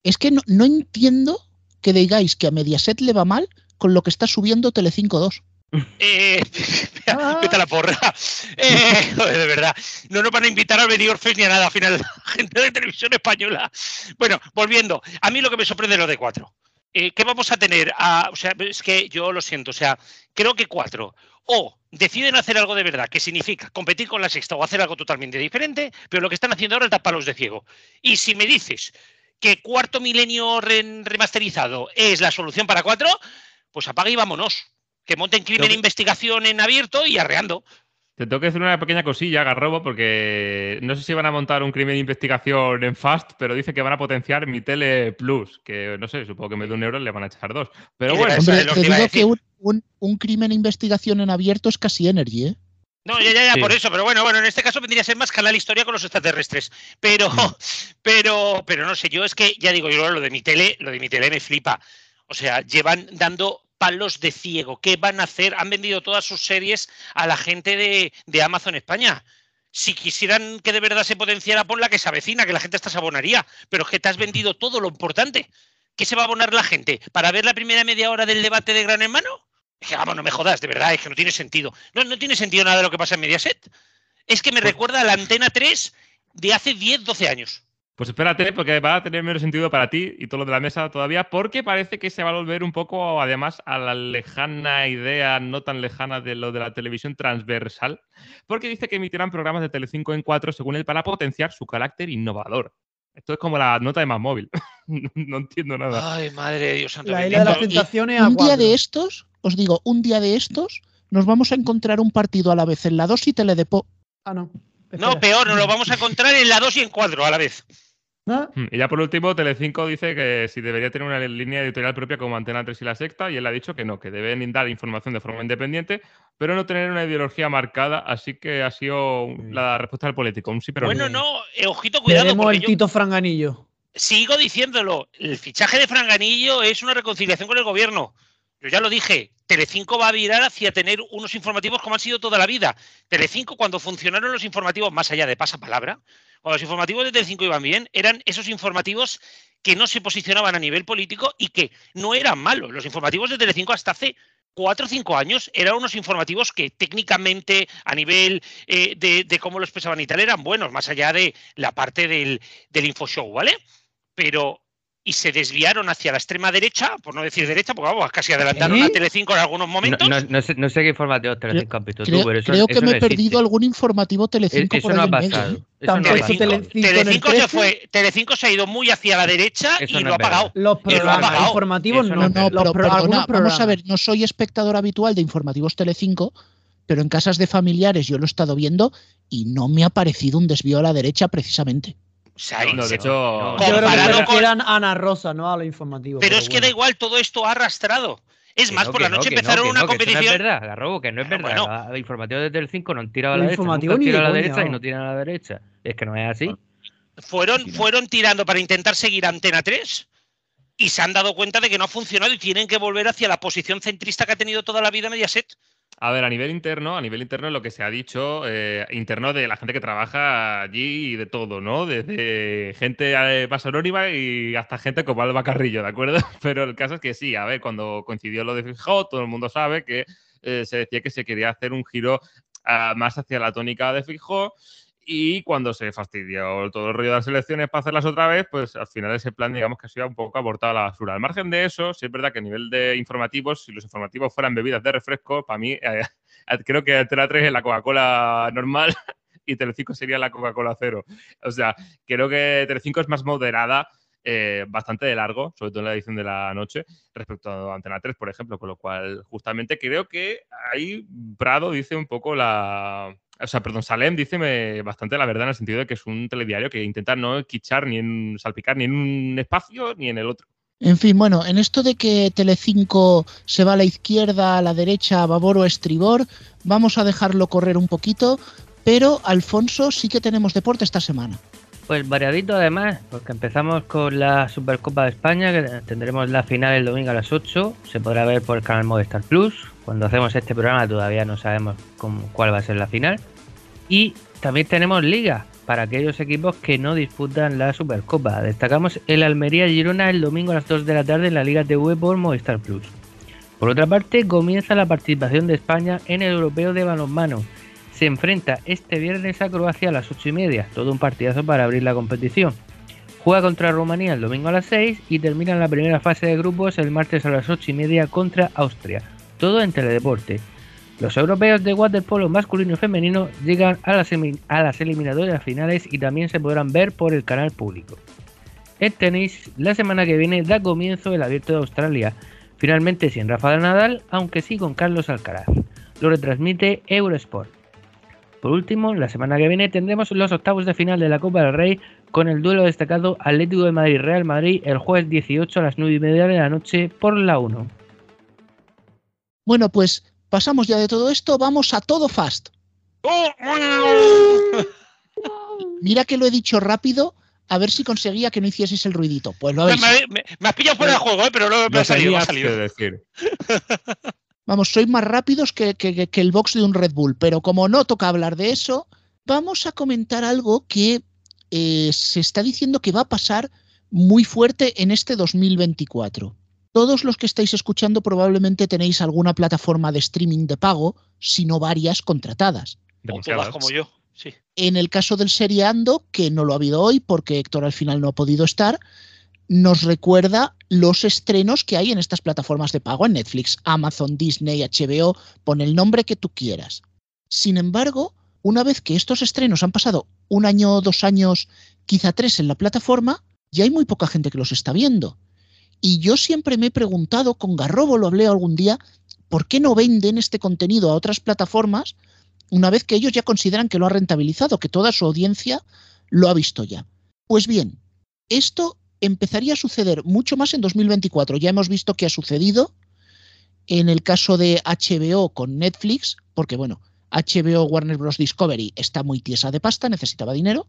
Es que no, no entiendo que digáis que a Mediaset le va mal con lo que está subiendo Telecinco 2. Eh, <laughs> vete a la porra. Eh, <laughs> de verdad. No nos van a invitar al Benidorm ni a nada, al final, <laughs> gente de televisión española. Bueno, volviendo. A mí lo que me sorprende es lo de cuatro. Eh, ¿Qué vamos a tener? Ah, o sea, es que yo lo siento. O sea, creo que cuatro. O deciden hacer algo de verdad, que significa competir con la sexta o hacer algo totalmente diferente, pero lo que están haciendo ahora es dar palos de ciego. Y si me dices que cuarto milenio re- remasterizado es la solución para cuatro, pues apaga y vámonos. Que monten crimen e investigación en abierto y arreando. Te tengo que decir una pequeña cosilla, Garrobo, porque no sé si van a montar un crimen de investigación en Fast, pero dice que van a potenciar mi Tele Plus, que no sé, supongo que en vez de un euro le van a echar dos. Pero bueno, Hombre, es lo te digo que un, un- un crimen de investigación en abierto es casi Energy, ¿eh? No, ya, ya, ya, Sí. por eso, pero bueno, bueno, en este caso vendría a ser más canal historia con los extraterrestres. Pero, <laughs> pero, pero no sé, yo es que, ya digo, yo lo de mi tele, lo de mi tele me flipa. O sea, llevan dando palos de ciego. ¿Qué van a hacer? Han vendido todas sus series a la gente de, de Amazon España. Si quisieran que de verdad se potenciara, pon la que se avecina, que la gente hasta se abonaría. Pero es que te has vendido todo lo importante. ¿Qué se va a abonar la gente? ¿Para ver la primera media hora del debate de Gran Hermano? Es que, vamos, no me jodas, de verdad, es que no tiene sentido. No, no tiene sentido nada de lo que pasa en Mediaset. Es que me Pues- recuerda a la Antena 3 de hace 10, 12 años. Pues espérate, porque va a tener menos sentido para ti y todo lo de la mesa todavía, porque parece que se va a volver un poco, además, a la lejana idea, no tan lejana de lo de la televisión transversal, porque dice que emitirán programas de Telecinco en 4, según él, para potenciar su carácter innovador. Esto es como la nota de más móvil. <laughs> no entiendo nada. Ay, madre de Dios. La bendito. isla de las tentaciones Un día cuatro. de estos, os digo, un día de estos, nos vamos a encontrar un partido a la vez en la 2 y Teledepo. Ah, no. No, peor, nos lo vamos a <laughs> encontrar en la 2 y en 4 a la vez. Ah, Hmm, Y ya por último, Telecinco dice que si debería tener una línea editorial propia como Antena 3 y La Sexta, y él ha dicho que no, que deben dar información de forma independiente, pero no tener una ideología marcada, así que ha sido la respuesta del político, un sí pero Bueno, no. no, eh, ojito, cuidado, porque el yo Tito Franganillo. sigo diciéndolo. El fichaje de Franganillo es una reconciliación con el gobierno. Yo ya lo dije, Telecinco va a virar hacia tener unos informativos como han sido toda la vida. Telecinco, cuando funcionaron los informativos, más allá de pasapalabra, cuando los informativos de Telecinco iban bien, eran esos informativos que no se posicionaban a nivel político y que no eran malos. Los informativos de Telecinco hasta hace cuatro o cinco años eran unos informativos que técnicamente, a nivel eh, de, cómo lo expresaban y tal, eran buenos, más allá de la parte del, del infoshow, ¿vale? Pero y se desviaron hacia la extrema derecha, por no decir derecha, porque vamos, casi adelantaron ¿Eh? a Telecinco en algunos momentos. No, no, no sé, no sé qué informativos Telecinco Creo, tú, pero eso, creo eso que me no he perdido algún informativo Telecinco Eso por no ahí ha en medio, pasado. ¿eh? Eso Telecinco, se 13. fue, Telecinco se ha ido muy hacia la derecha Eso y no lo ha pagado. Los programas informativos no. no pero perdona, vamos a ver, no soy espectador habitual de informativos Telecinco, pero en casas de familiares yo lo he estado viendo y no me ha parecido un desvío a la derecha precisamente. O sea, No, de hecho, no, creo que comparado con- Ana Rosa, no a lo informativo. pero es que da bueno. igual, todo esto ha arrastrado. Es Que más, no, por la no, noche que no, empezaron que una no, que eso competición. no es verdad, Garrobo, que no es Bueno, verdad. bueno. Los informativos de Telecinco no han tirado a la derecha, nunca de tirado a la coña, derecha y no tiran a la derecha. Es que no es así. fueron, no. fueron tirando para intentar seguir a Antena 3 y se han dado cuenta de que no ha funcionado y tienen que volver hacia la posición centrista que ha tenido toda la vida Mediaset. A ver, a nivel interno, a nivel interno lo que se ha dicho, eh, interno de la gente que trabaja allí y de todo, ¿no? Desde gente eh, más anónima y hasta gente como Alba Carrillo, ¿de acuerdo? <laughs> Pero el caso es que sí, a ver, cuando coincidió lo de Fijó, todo el mundo sabe que eh, se decía que se quería hacer un giro ah, más hacia la tónica de Fijó y cuando se fastidió todo el rollo de las elecciones para hacerlas otra vez, pues al final ese plan, digamos que ha sido un poco abortado a la basura. Al margen de eso, sí es verdad que a nivel de informativos, si los informativos fueran bebidas de refresco, para mí, eh, <laughs> creo que Antena 3 es la Coca-Cola normal <laughs> y Telecinco sería la Coca-Cola cero. O sea, creo que Telecinco es más moderada, eh, bastante de largo, sobre todo en la edición de la noche, respecto a Antena 3, por ejemplo, con lo cual justamente creo que ahí Prado dice un poco la... O sea, perdón, Salem dice bastante la verdad en el sentido de que es un telediario que intenta no quichar ni en salpicar ni en un espacio ni en el otro. En fin, bueno, en esto de que Telecinco se va a la izquierda, a la derecha, a babor o a estribor, vamos a dejarlo correr un poquito, pero Alfonso sí que tenemos deporte esta semana. Pues variadito además, porque empezamos con la Supercopa de España, que tendremos la final el domingo a las 8, se podrá ver por el canal Movistar Plus. Cuando hacemos este programa todavía no sabemos cómo- cuál va a ser la final. Y también tenemos liga para aquellos equipos que no disputan la Supercopa. Destacamos el Almería Girona el domingo a las 2 de la tarde en la Liga TV por Movistar Plus. Por otra parte, comienza la participación de España en el Europeo de Balonmano. Se enfrenta este viernes a Croacia a las 8 y media, todo un partidazo para abrir la competición. Juega contra Rumanía el domingo a las 6 y termina la primera fase de grupos el martes a las 8 y media contra Austria. Todo en teledeporte. Los europeos de waterpolo masculino y femenino llegan a las, a eliminatorias finales y también se podrán ver por el canal público. En tenis, la semana que viene da comienzo el Abierto de Australia, finalmente sin Rafael Nadal, aunque sí con Carlos Alcaraz. Lo retransmite Eurosport. Por último, la semana que viene tendremos los octavos de final de la Copa del Rey con el duelo destacado Atlético de Madrid-Real Madrid el jueves 18 a las 9 y media de la noche por la 1. Bueno, pues pasamos ya de todo esto, vamos a todo fast. ¡Oh! <laughs> Mira que lo he dicho rápido, a ver si conseguía que no hicieseis el ruidito. Pues lo Me, habéis. me- me has pillado fuera de juego, ¿eh? pero no me ha salido. me ha salido. <laughs> Vamos, sois más rápidos que, que- que el box de un Red Bull, pero como no toca hablar de eso, vamos a comentar algo que eh, se está diciendo que va a pasar muy fuerte en este 2024. Todos los que estáis escuchando probablemente tenéis alguna plataforma de streaming de pago, si no varias contratadas. O todas Demasiadas. como yo. Sí. En el caso del Seriando, que no lo ha habido hoy porque Héctor al final no ha podido estar, nos recuerda los estrenos que hay en estas plataformas de pago, en Netflix, Amazon, Disney, HBO, pon el nombre que tú quieras. Sin embargo, una vez que estos estrenos han pasado un año, dos años, quizá tres en la plataforma, ya hay muy poca gente que los está viendo. Y yo siempre me he preguntado, con Garrobo lo hablé algún día, ¿por qué no venden este contenido a otras plataformas una vez que ellos ya consideran que lo ha rentabilizado, que toda su audiencia lo ha visto ya? Pues bien, esto empezaría a suceder mucho más en 2024. Ya hemos visto que ha sucedido en el caso de HBO con Netflix, porque bueno, HBO Warner Bros. Discovery está muy tiesa de pasta, necesitaba dinero,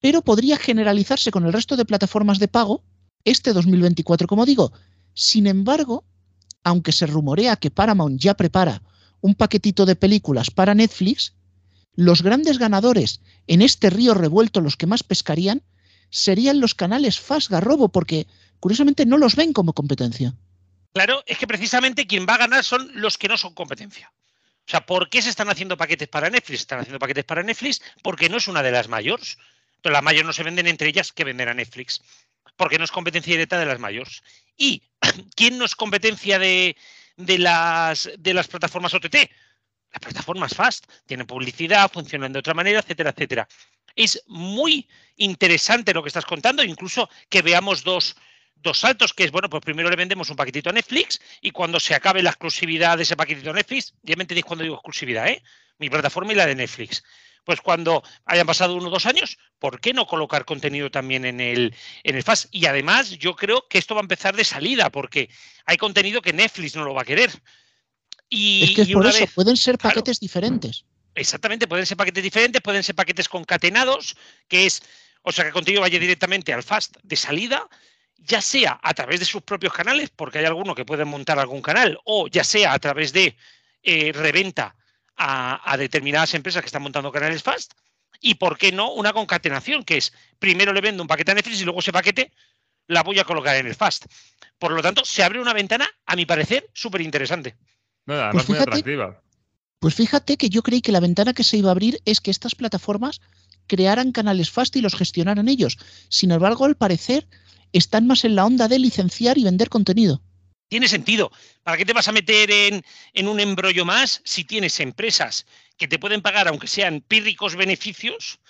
pero podría generalizarse con el resto de plataformas de pago este 2024, como digo. Sin embargo, aunque se rumorea que Paramount ya prepara un paquetito de películas para Netflix, los grandes ganadores en este río revuelto, los que más pescarían, serían los canales Fast Garrobo, porque curiosamente no los ven como competencia. Claro, es que precisamente quien va a ganar son los que no son competencia. O sea, ¿por qué se están haciendo paquetes para Netflix? Están haciendo paquetes para Netflix porque no es una de las mayores. Entonces, las mayores no se venden entre ellas que venden a Netflix. Porque no es competencia directa de las mayores. ¿Y <clears throat> quién no es competencia de, de las, de las plataformas OTT? Las plataformas fast. Tienen publicidad, funcionan de otra manera, etcétera, etcétera. Es muy interesante lo que estás contando, incluso que veamos dos, dos saltos, que es, bueno, pues primero le vendemos un paquetito a Netflix y cuando se acabe la exclusividad de ese paquetito a Netflix, ya me entendéis cuando digo exclusividad, ¿eh? Mi plataforma y la de Netflix. Pues cuando hayan pasado uno o dos años, ¿por qué no colocar contenido también en el, en el FAST? Y además, yo creo que esto va a empezar de salida, porque hay contenido que Netflix no lo va a querer. Y, es que es y por una eso, vez- pueden ser claro. paquetes diferentes. Exactamente, pueden ser paquetes diferentes, pueden ser paquetes concatenados, que es, o sea, que el contenido vaya directamente al fast de salida, ya sea a través de sus propios canales, porque hay algunos que pueden montar algún canal, o ya sea a través de eh, reventa a, a determinadas empresas que están montando canales fast, y por qué no una concatenación, que es primero le vendo un paquete a Netflix y luego ese paquete la voy a colocar en el fast. Por lo tanto, se abre una ventana, a mi parecer, súper interesante. No, además Pues muy fíjate- atractiva. Pues fíjate que yo creí que la ventana que se iba a abrir es que estas plataformas crearan canales fast y los gestionaran ellos. Sin embargo, al parecer, están más en la onda de licenciar y vender contenido. Tiene sentido. ¿Para qué te vas a meter en, en un embrollo más si tienes empresas que te pueden pagar, aunque sean pírricos beneficios,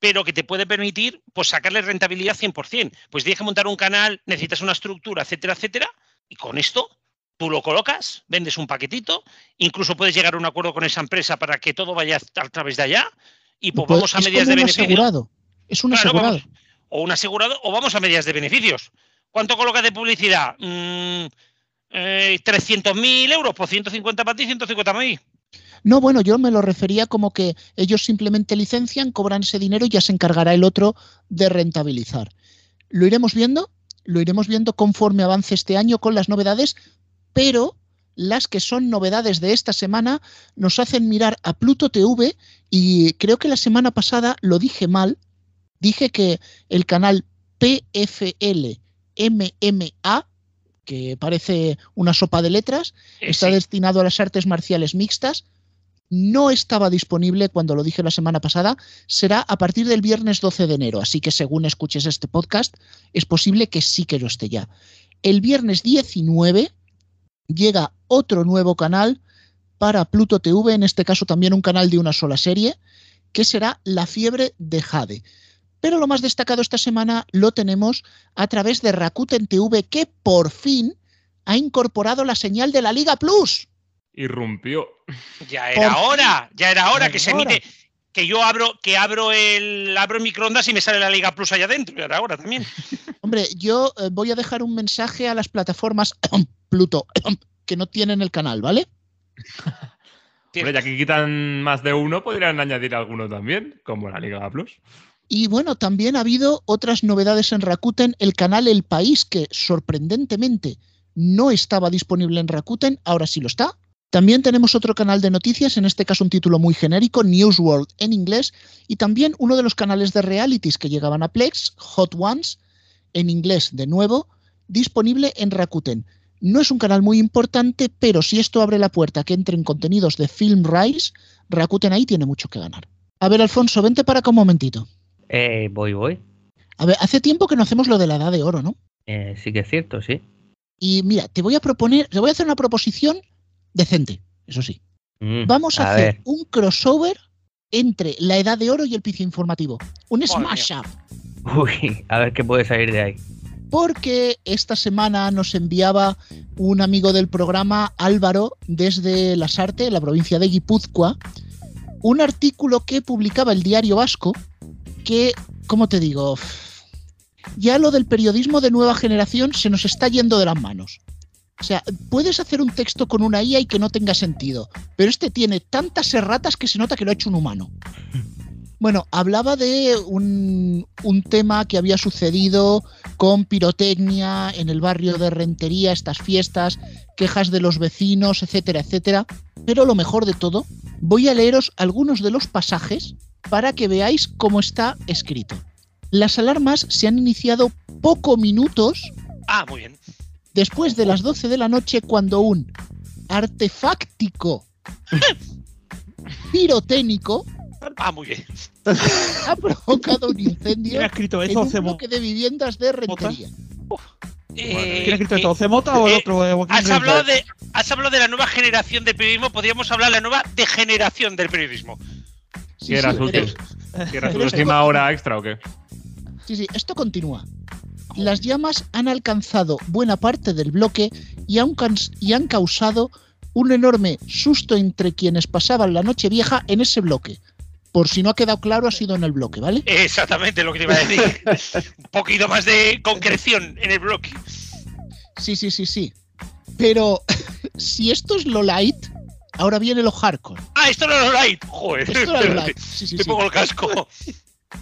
pero que te puede permitir pues, sacarle rentabilidad 100%? Pues tienes que montar un canal, necesitas una estructura, etcétera, etcétera, y con esto tú lo colocas, vendes un paquetito, incluso puedes llegar a un acuerdo con esa empresa para que todo vaya a través de allá y pues Pues vamos a medidas de un beneficio. asegurado. Es un Claro, asegurado. vamos. O un asegurado, o vamos a medidas de beneficios. ¿Cuánto colocas de publicidad? Mm, eh, 300.000 euros, por 150 para ti, 150 para mí. No, bueno, yo me lo refería como que ellos simplemente licencian, cobran ese dinero y ya se encargará el otro de rentabilizar. Lo iremos viendo, lo iremos viendo conforme avance este año con las novedades, pero las que son novedades de esta semana nos hacen mirar a Pluto TV y creo que la semana pasada lo dije mal, dije que el canal PFL MMA, que parece una sopa de letras, está destinado a las artes marciales mixtas. No estaba disponible cuando lo dije la semana pasada. Será a partir del viernes 12 de enero. Así que según escuches este podcast, es posible que sí que lo esté ya. El viernes 19 llega otro nuevo canal para Pluto TV, en este caso también un canal de una sola serie, que será La fiebre de Jade. Pero lo más destacado esta semana lo tenemos a través de Rakuten TV, que por fin ha incorporado la señal de la Liga Plus. Irrumpió. Ya Por era fin. hora, ya era hora Ya que era se hora. emite, que yo abro, que abro el, abro el microondas y me sale la Liga Plus allá adentro, ya era hora también. <laughs> Hombre, yo eh, voy a dejar un mensaje a las plataformas Pluto <clears throat> que no tienen el canal, ¿vale? Hombre, ya que quitan más de uno, podrían añadir alguno también, como la Liga Plus. Y bueno, también ha habido otras novedades en Rakuten. El canal El País, que sorprendentemente no estaba disponible en Rakuten, ahora sí lo está. También tenemos otro canal de noticias, en este caso un título muy genérico, News World en inglés, y también uno de los canales de realities que llegaban a Plex, Hot Ones, en inglés de nuevo, disponible en Rakuten. No es un canal muy importante, pero si esto abre la puerta a que entren contenidos de Film Rise, Rakuten ahí tiene mucho que ganar. A ver, Alfonso, vente para acá un momentito. Eh, voy, voy. A ver, hace tiempo que no hacemos lo de la edad de oro, ¿no? Eh, sí que es cierto, sí. Y mira, te voy a proponer, te voy a hacer una proposición decente, eso sí. Mm, Vamos a, hacer ver. un crossover entre la edad de oro y el piso informativo. Un smash up. Uy, a ver qué puede salir de ahí. Porque esta semana nos enviaba un amigo del programa, Álvaro, desde Lasarte, la provincia de Guipúzcoa, un artículo que publicaba el diario Vasco, que, ¿cómo te digo? Ya lo del periodismo de nueva generación se nos está yendo de las manos. O sea, puedes hacer un texto con una IA y que no tenga sentido, pero este tiene tantas erratas que se nota que lo ha hecho un humano. Bueno, hablaba de un, un tema que había sucedido con pirotecnia en el barrio de Rentería, estas fiestas, quejas de los vecinos, etcétera, etcétera. Pero lo mejor de todo, voy a leeros algunos de los pasajes para que veáis cómo está escrito. Las alarmas se han iniciado poco minutos Ah, muy bien. después de las 12 de la noche cuando un artefáctico <laughs> pirotécnico Ah, muy bien. <laughs> ha provocado un incendio ¿Quién ha escrito en eso? un Cemo- bloque de viviendas de rentería. Eh, ¿Quién ha escrito eh, esto? ¿Cemota o el eh, otro? eh, Has hablado, de, has hablado de la nueva generación del periodismo, podríamos hablar de la nueva degeneración del periodismo. Sí, ¿Qué era sí, su, pero- ¿qué era su pero esto- décima hora extra o qué? Sí, sí, esto continúa. Las llamas han alcanzado buena parte del bloque y han, cans- y han causado un enorme susto entre quienes pasaban la noche vieja en ese bloque. Por si no ha quedado claro, ha sido en el bloque, ¿vale? Exactamente lo que te iba a decir. <laughs> Un poquito más de concreción en el bloque. Sí, sí, sí, sí. Pero <laughs> si esto es lo light, ahora viene lo hardcore. Ah, esto no es lo light. Joder, Esto era lo light. Sí, sí, sí. pongo el casco.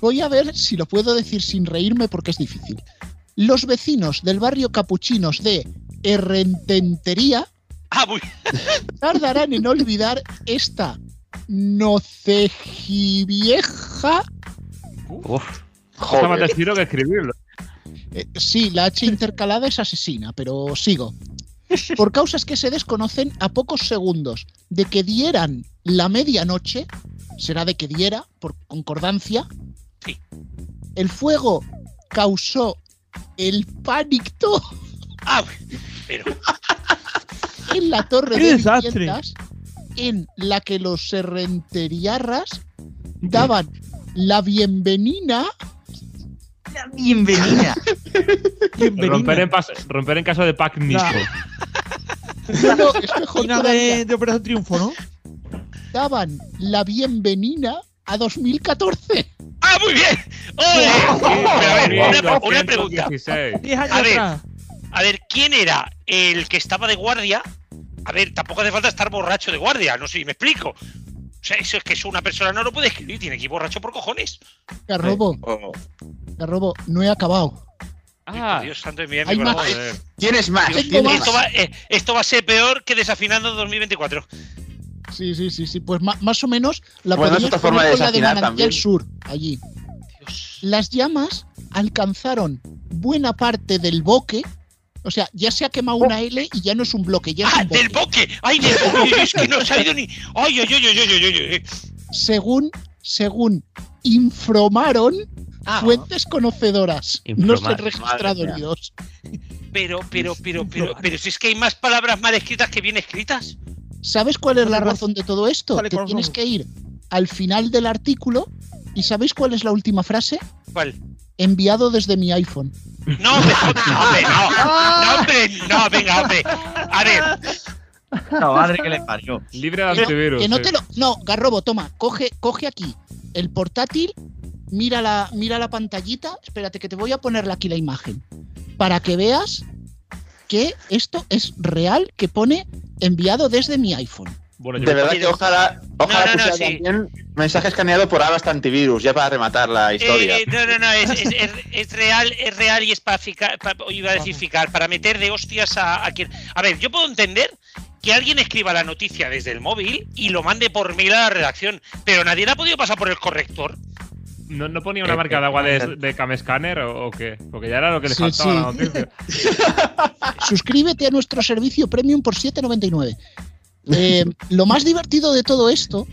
Voy a ver si lo puedo decir sin reírme porque es difícil. Los vecinos del barrio Capuchinos de Errententería Ah, <laughs> tardarán en olvidar esta nocejivieja. Uf, más Joder. escrito que escribirlo. Eh, sí, la H intercalada es asesina, pero sigo. Por causas que se desconocen a pocos segundos de que dieran la medianoche, será de que diera, por concordancia, Sí. el fuego causó el pánico Ah, pero. <laughs> en la torre ¡Qué de desastre! viviendas en la que los serrenteriarras daban la bienvenida Bienvenida. <laughs> Bienvenida. Romper en, romper en caso de pack nicho. no, no, es mejor Final todavía. de, de Operación Triunfo, ¿no? daban la bienvenida a 2014 ¡Ah, muy bien! ¡Ole! Pero a ver, una, una pregunta. 216. 10 años A ver. A ver, ¿quién era el que estaba de guardia? A ver, tampoco hace falta estar borracho de guardia, no sé si me explico. O sea, eso es que eso una persona no lo puede escribir, tiene que ir borracho por cojones. Garrobo, Oh. Garrobo, no he acabado Ah, Dios santo de mi vida, Hay mi más. ¿Tienes más? ¿Tienes más. Esto va, eh, esto va a ser peor que desafinando 2024. sí, sí, sí, sí, pues más o menos la Bueno, es podrías otra forma de la de desafinar Manantial también. Sur, allí. Dios. Las llamas alcanzaron buena parte del boque, o sea, ya se ha quemado una L y ya no es un bloque, ya es ¡Ah, un del boque. ¡Ay, del boque! <laughs> Es que no ha salido ni. ¡Ay, ay, ay, ay, ay, ay, ay! Según, según informaron Ah, fuentes conocedoras. No se han registrado heridos. pero, pero, pero, pero, pero, si es que hay más palabras mal escritas que bien escritas. ¿Sabes cuál es la razón de todo esto? los tienes que ir al final del artículo y ¿sabéis cuál es la última frase? ¿Cuál? Enviado desde mi iPhone. No, hombre, no, hombre, no. No, hombre, no, venga, hombre. A ver, No, madre que le parió. Libre no, antivirus. que no sí. te lo. No, Garrobo, toma, coge, coge aquí el portátil, mira la, mira la pantallita. Espérate, que te voy a ponerle aquí la imagen. Para que veas que esto es real, que pone enviado desde mi iPhone. Bueno, yo De verdad que ojalá, ojalá no, no, pusiera sí. también mensaje escaneado por Avast Antivirus, ya para rematar la historia. eh, no, no, no, es, es- es- es real, es real y es para ficar, pa- iba a decir ficar, para meter de hostias a, a quien. A ver, yo puedo entender que alguien escriba la noticia desde el móvil y lo mande por mail a la redacción, pero nadie la ha podido pasar por el corrector. ¿No, no ponía una Eh, marca eh, de agua de, eh, de Camescanner o, o qué? Porque ya era lo que le Sí, faltaba a la noticia. <laughs> <laughs> Suscríbete a nuestro servicio premium por 7,99. Eh, <laughs> lo más divertido de todo esto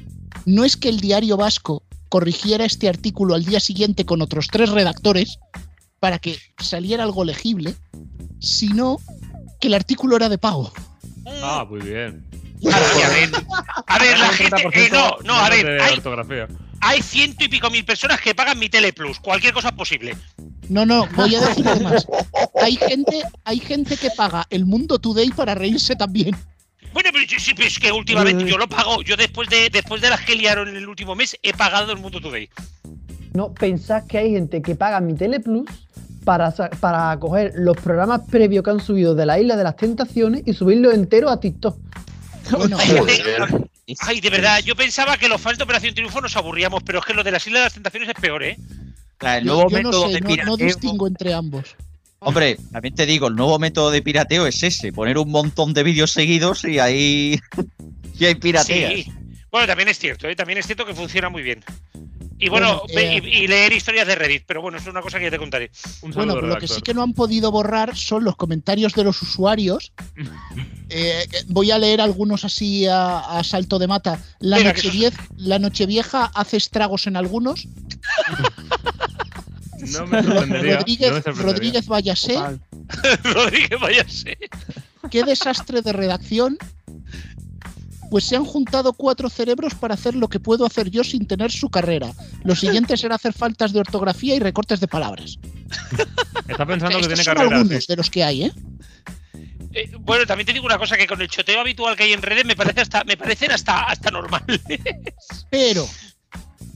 no es que el diario vasco corrigiera este artículo al día siguiente con otros tres redactores para que saliera algo legible, sino que el artículo era de pago. Ah, muy bien. A ver, a ver, la gente. 30% eh, no, no, a ver, hay, ciento y pico mil personas que pagan mi Teleplus. Cualquier cosa es posible. No, no, voy a decirte más. Hay gente, hay gente que paga el Mundo Today para reírse también. Bueno, pero yo- sí, pero es que últimamente yo lo pago. Yo después de después de las que liaron en el último mes he pagado el Mundo Today. No, pensad que hay gente que paga mi Teleplus para, sa- para coger los programas previos que han subido de la Isla de las Tentaciones y subirlos enteros a TikTok. Bueno, Hay gente- Joder. Ay, de verdad, yo pensaba que los fans de Operación Triunfo nos aburríamos, pero es que lo de las Islas de las Tentaciones es peor, ¿eh? El yo, nuevo yo no método sé, de no, no distingo entre ambos. Hombre, también te digo, el nuevo método de pirateo es ese, poner un montón de vídeos seguidos y ahí. <laughs> y hay pirateas. Sí. Bueno, también es cierto, ¿eh? También es cierto que funciona muy bien. Y bueno, eh, y, y leer historias de Reddit, pero bueno, es una cosa que ya te contaré. Un Bueno, lo que sí que no han podido borrar son los comentarios de los usuarios. <laughs> Eh, voy a leer algunos así a, a salto de mata. La, noche la Nochevieja hace estragos en algunos. <laughs> No me sorprendería. Rodríguez, no me sorprendería. Rodríguez Vallasé. <laughs> Rodríguez, qué desastre de redacción. Pues se han juntado cuatro cerebros para hacer lo que puedo hacer yo sin tener su carrera. Lo siguiente será hacer faltas de ortografía y recortes de palabras. Está pensando que Estos tiene son carrera. algunos sí. de los que hay, ¿eh? Eh, bueno, también te digo una cosa que con el choteo habitual que hay en redes me parece hasta, me parecen hasta, hasta normal. Pero,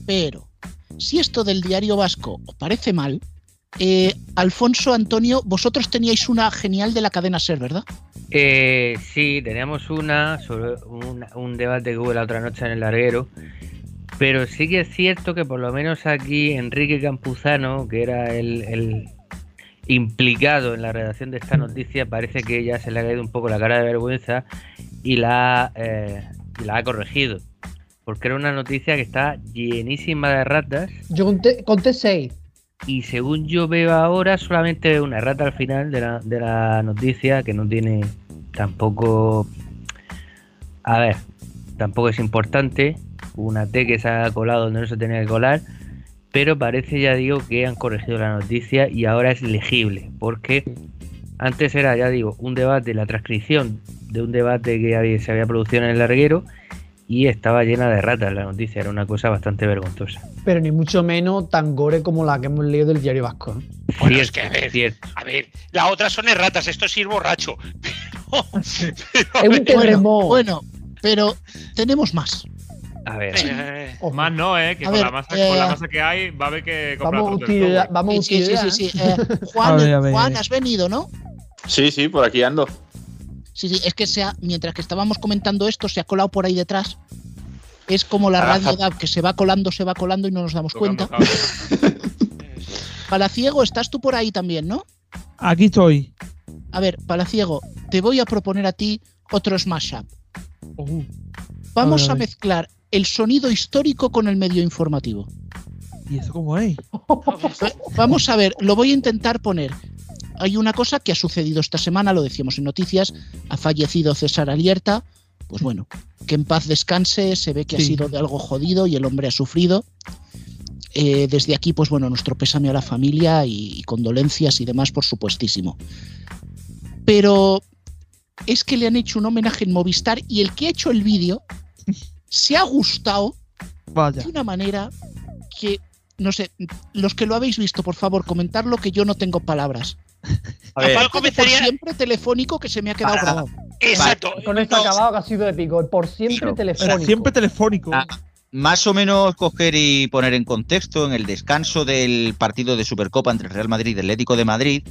pero, si esto del diario vasco os parece mal, eh, Alfonso, Antonio, vosotros teníais una genial de la cadena Ser, ¿verdad? Eh, sí, teníamos una sobre un, debate que hubo la otra noche en el larguero. Pero sí que es cierto que por lo menos aquí Enrique Campuzano, que era el, implicado en la redacción de esta noticia, parece que ya se le ha caído un poco la cara de vergüenza y la, eh, y la ha corregido. Porque era una noticia que está llenísima de ratas. Yo conté, conté seis. y según yo veo ahora solamente veo una rata al final de la, de la noticia que no tiene tampoco a ver tampoco es importante. Una T que se ha colado donde no se tenía que colar. Pero parece ya digo que han corregido la noticia y ahora es legible porque antes era ya digo un debate la transcripción de un debate que había- se había producido en el larguero y estaba llena de ratas la noticia era una cosa bastante vergonzosa Pero ni mucho menos tan gore como la que hemos leído del diario vasco. ¿eh? Bueno, Cierto, es que, a ver, cierto. A ver, la otra son erratas, esto es ir borracho. <laughs> Pero, pero, Es un terremoto. Bueno, pero tenemos más. a ver eh, Ojo. Más no, ¿eh? Que A con, ver, la masa, eh, con la masa que hay va a haber que comprar Vamos otro. Vamos Sí, sí, sí, sí, sí. Eh, <laughs> Juan, A ver, a ver. Juan, has venido, ¿no? Sí, sí, por aquí ando. Sí, sí, es que se ha- mientras que estábamos comentando esto, se ha colado por ahí detrás. Es como la radio DAB, que se va colando, se va colando y no nos damos Tocando cuenta. <laughs> Palaciego, estás tú por ahí también, ¿no? Aquí estoy. A ver, Palaciego, te voy a proponer a ti otro smash up. Uh, Vamos A ver, a mezclar el sonido histórico con el medio informativo. ¿Y eso cómo es? Va- <laughs> Vamos a ver, lo voy a intentar poner. Hay una cosa que ha sucedido esta semana, lo decíamos en noticias, ha fallecido César Alierta. Pues bueno, que en paz descanse, se ve que ha sido de algo jodido y el hombre ha sufrido. Eh, desde aquí, pues bueno, nuestro pésame a la familia y, y condolencias y demás, por supuestísimo. Pero es que le han hecho un homenaje en Movistar y el que ha hecho el vídeo se ha gustado Vaya. de una manera que, no sé, los que lo habéis visto, por favor, comentarlo que yo no tengo palabras. A ver, Aparte- Por comenzaría- siempre telefónico que se me ha quedado Para- grabado. Exacto. Con esto No, acabado que ha sido épico. Por siempre Pero- telefónico. Siempre telefónico. Ah, más o menos coger y poner en contexto en el descanso del partido de Supercopa entre el Real Madrid y el Atlético de Madrid.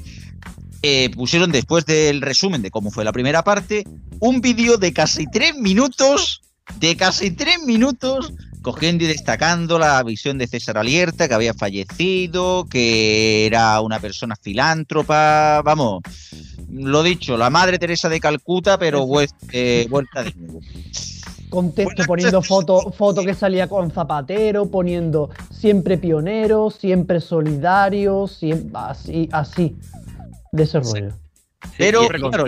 eh, pusieron después del resumen de cómo fue la primera parte un vídeo de casi tres minutos, de casi tres minutos, cogiendo y destacando la visión de César Alierta, que había fallecido, que era una persona filántropa, vamos, lo dicho, la madre Teresa de Calcuta, pero eh, vuelta de nuevo. Contexto, poniendo <laughs> foto, foto que salía con Zapatero, poniendo siempre pionero, siempre solidario, siempre así, así. De ese rollo. Pero, y- claro,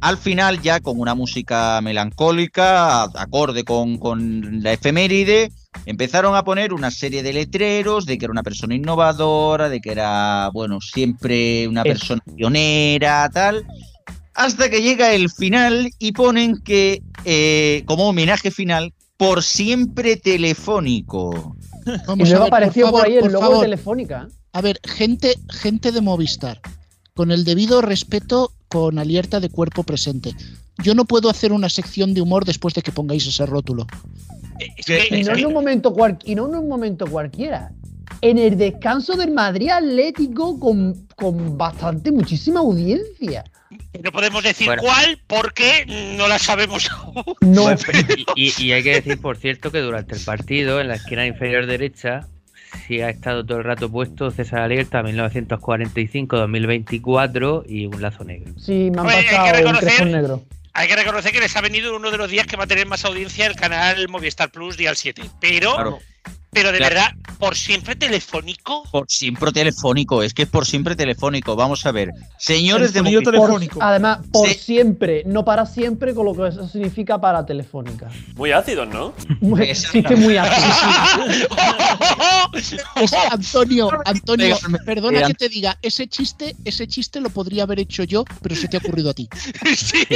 al final ya con una música melancólica, a- acorde con, con la efeméride, empezaron a poner una serie de letreros de que era una persona innovadora, de que era, bueno, siempre una persona pionera, tal, hasta que llega el final y ponen que, eh, como homenaje final, por siempre telefónico. <laughs> Y Vamos a luego ver, apareció por, ahí el logo favor. de Telefónica. A ver, gente, gente de Movistar, con el debido respeto, con alerta de cuerpo presente. Yo no puedo hacer una sección de humor después de que pongáis ese rótulo. Es que- Y es no en un momento cual- y no en un momento cualquiera. En el descanso del Madrid Atlético con, con bastante, muchísima audiencia. no podemos decir Bueno. cuál porque no la sabemos aún. No Bueno, y hay que decir, por cierto, que durante el partido, en la esquina inferior derecha, sí ha estado todo el rato puesto César Alierta 1945-2024 y un lazo negro. Sí, me han Oye, hay que pasado un reconocer- negro. Hay que reconocer que les ha venido uno de los días que va a tener más audiencia el canal Movistar Plus Dial 7. Pero, Claro. Pero de Claro. verdad, por siempre telefónico. Por siempre telefónico, es que es por siempre telefónico. Vamos a ver. Señores de Por- telefónico. además, por Sí. siempre, no para siempre, con lo que eso significa para telefónica. Muy ácidos, ¿no? Muy, muy ácido. <laughs> Antonio, Antonio, perdona que te diga, ese chiste, ese chiste lo podría haber hecho yo, pero se te ha ocurrido a ti. <laughs> sí.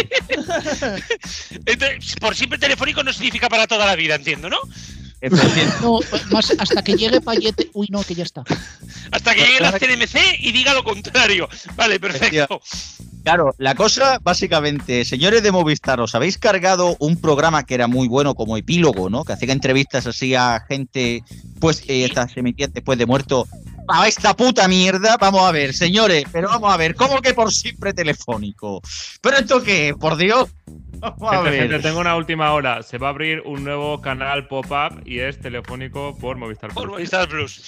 Entonces, por siempre telefónico no significa para toda la vida, entiendo, ¿no? Efectivamente. No, más hasta que llegue Payete. Uy, no, que ya está. Hasta que llegue la CNMC y diga lo contrario. Vale, perfecto. Claro, la cosa básicamente, señores de Movistar, os habéis cargado un programa que era muy bueno como epílogo, ¿no? Que hacía entrevistas así a gente, pues, que esta- se emitían después de muerto. A esta puta mierda, vamos a ver, señores, pero vamos a ver, ¿cómo que por siempre telefónico? ¿Pero esto qué? Por Dios. Vamos a Gente, ver. gente, tengo una última hora. Se va a abrir un nuevo canal pop-up y es telefónico por Movistar. Por Plus. Movistar Plus.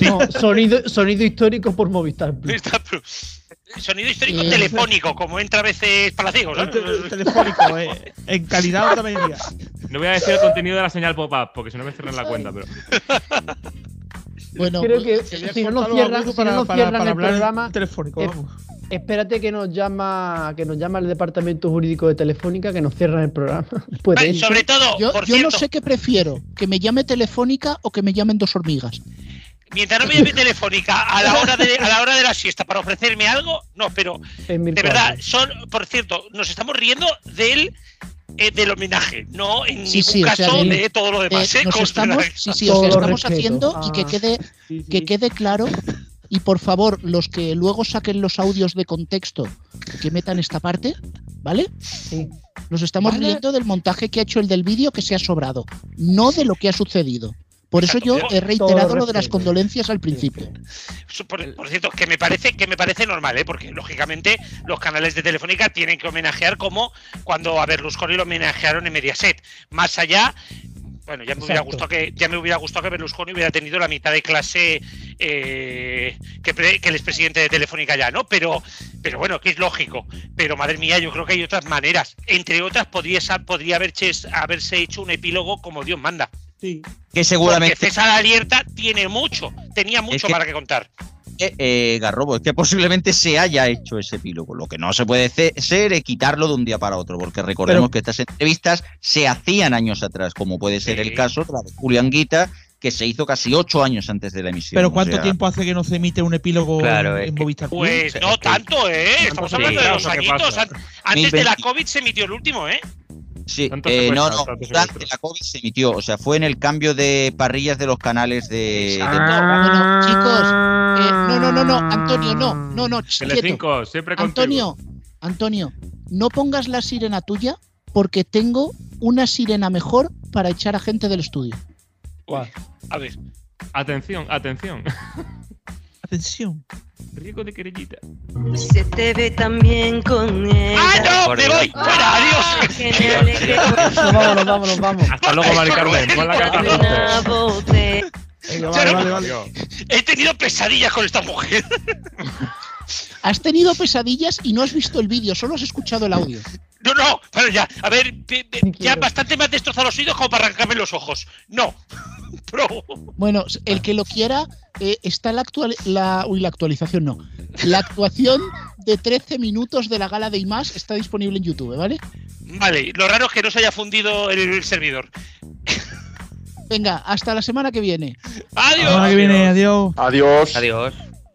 <laughs> No, sonido, sonido histórico por Movistar Plus. Movistar Plus. Sonido histórico Eh, telefónico, como entra a veces Palaciegos. ¿no? Te- Telefónico, eh, en calidad otra media. <laughs> No voy a decir el contenido de la señal pop-up porque si no me cierran la cuenta, pero. <laughs> Bueno, Creo que Quería si no nos cierran, si no nos para- cierran para el programa, telefónico, vamos. espérate que nos llama que nos llama el departamento jurídico de Telefónica que nos cierran el programa. <laughs> Pues Vale, sobre todo, yo, por yo no sé qué prefiero, que me llame Telefónica o que me llamen dos hormigas. mientras no me llame telefónica a la hora de a la hora de la siesta para ofrecerme algo, no, pero de verdad, son, por cierto, nos estamos riendo del eh, del homenaje, no en Sí, ningún sí, o sea, caso de- de todo lo Eh, demás. ¿eh? nos estamos, sí, sí, o sea, estamos respeto. haciendo y que Ah. quede, Sí, sí. que quede claro. Y por favor, los que luego saquen los audios de contexto, que metan esta parte, ¿vale? Sí. Nos estamos Vale. riendo del montaje que ha hecho el del vídeo que se ha sobrado, no de lo que ha sucedido. Por eso yo he reiterado lo de las condolencias al principio. Por, por cierto, que me parece que me parece normal, ¿eh? porque lógicamente los canales de Telefónica tienen que homenajear como cuando a Berlusconi lo homenajearon en Mediaset. Más allá, bueno, ya me hubiera Exacto. gustado que ya me hubiera gustado que Berlusconi hubiera tenido la mitad de clase eh, que, pre- que el expresidente de Telefónica ya, ¿no? Pero, pero bueno, que es lógico. Pero madre mía, yo creo que hay otras maneras. Entre otras, podría, podría haberse, haberse hecho un epílogo como Dios manda. Sí. Que seguramente, Porque César Alierta tiene mucho, tenía mucho que- para que contar. eh, Garrobo, es que posiblemente se haya hecho ese epílogo. Lo que no se puede ce- ser es quitarlo de un día para otro, porque recordemos Pero- que estas entrevistas se hacían años atrás, como puede ser Sí. el caso de la de Julián Guita, que se hizo casi ocho años antes de la emisión. Pero o ¿cuánto sea, tiempo hace que no se emite un epílogo Claro, en, en Movistar Plus? Pues no es que- tanto, ¿eh? Estamos Sí, hablando de ¿qué añitos. Antes de la 2020. COVID se emitió el último, ¿eh? Sí, eh, no, no, durante la COVID se emitió, o sea, fue en el cambio de parrillas de los canales de... de- Exacto. Bueno, chicos, eh, no, no, no, no, Antonio, no, no, no. Telecinco, siempre contigo. Antonio, Antonio, no pongas la sirena tuya porque tengo una sirena mejor para echar a gente del estudio. ¿Cuál? A ver. Atención, atención. <laughs> Atención. Rico de querellita. Se te ve también con ella. ¡Ah, no! ¡Me voy! ¡Fuera! ¡Adiós! Alegre No, vámonos, vámonos, vamos. Hasta luego, Mari Carmen. Pon la botella. Venga, vale, vale, vale. Adiós. He tenido pesadillas con esta mujer. Has tenido pesadillas y no has visto el vídeo, solo has escuchado el audio. No, no, pero ya, a ver, ya bastante me han destrozado los oídos como para arrancarme los ojos. No. Pro. Bueno, el que lo quiera, eh, está la, actual, la, uy, la actualización, no. La actuación de 13 minutos de la gala de IMAS está disponible en YouTube, ¿vale? Vale, lo raro es que no se haya fundido el, el servidor. Venga, hasta la semana que viene. Adiós. La semana que viene, adiós. Adiós. Adiós.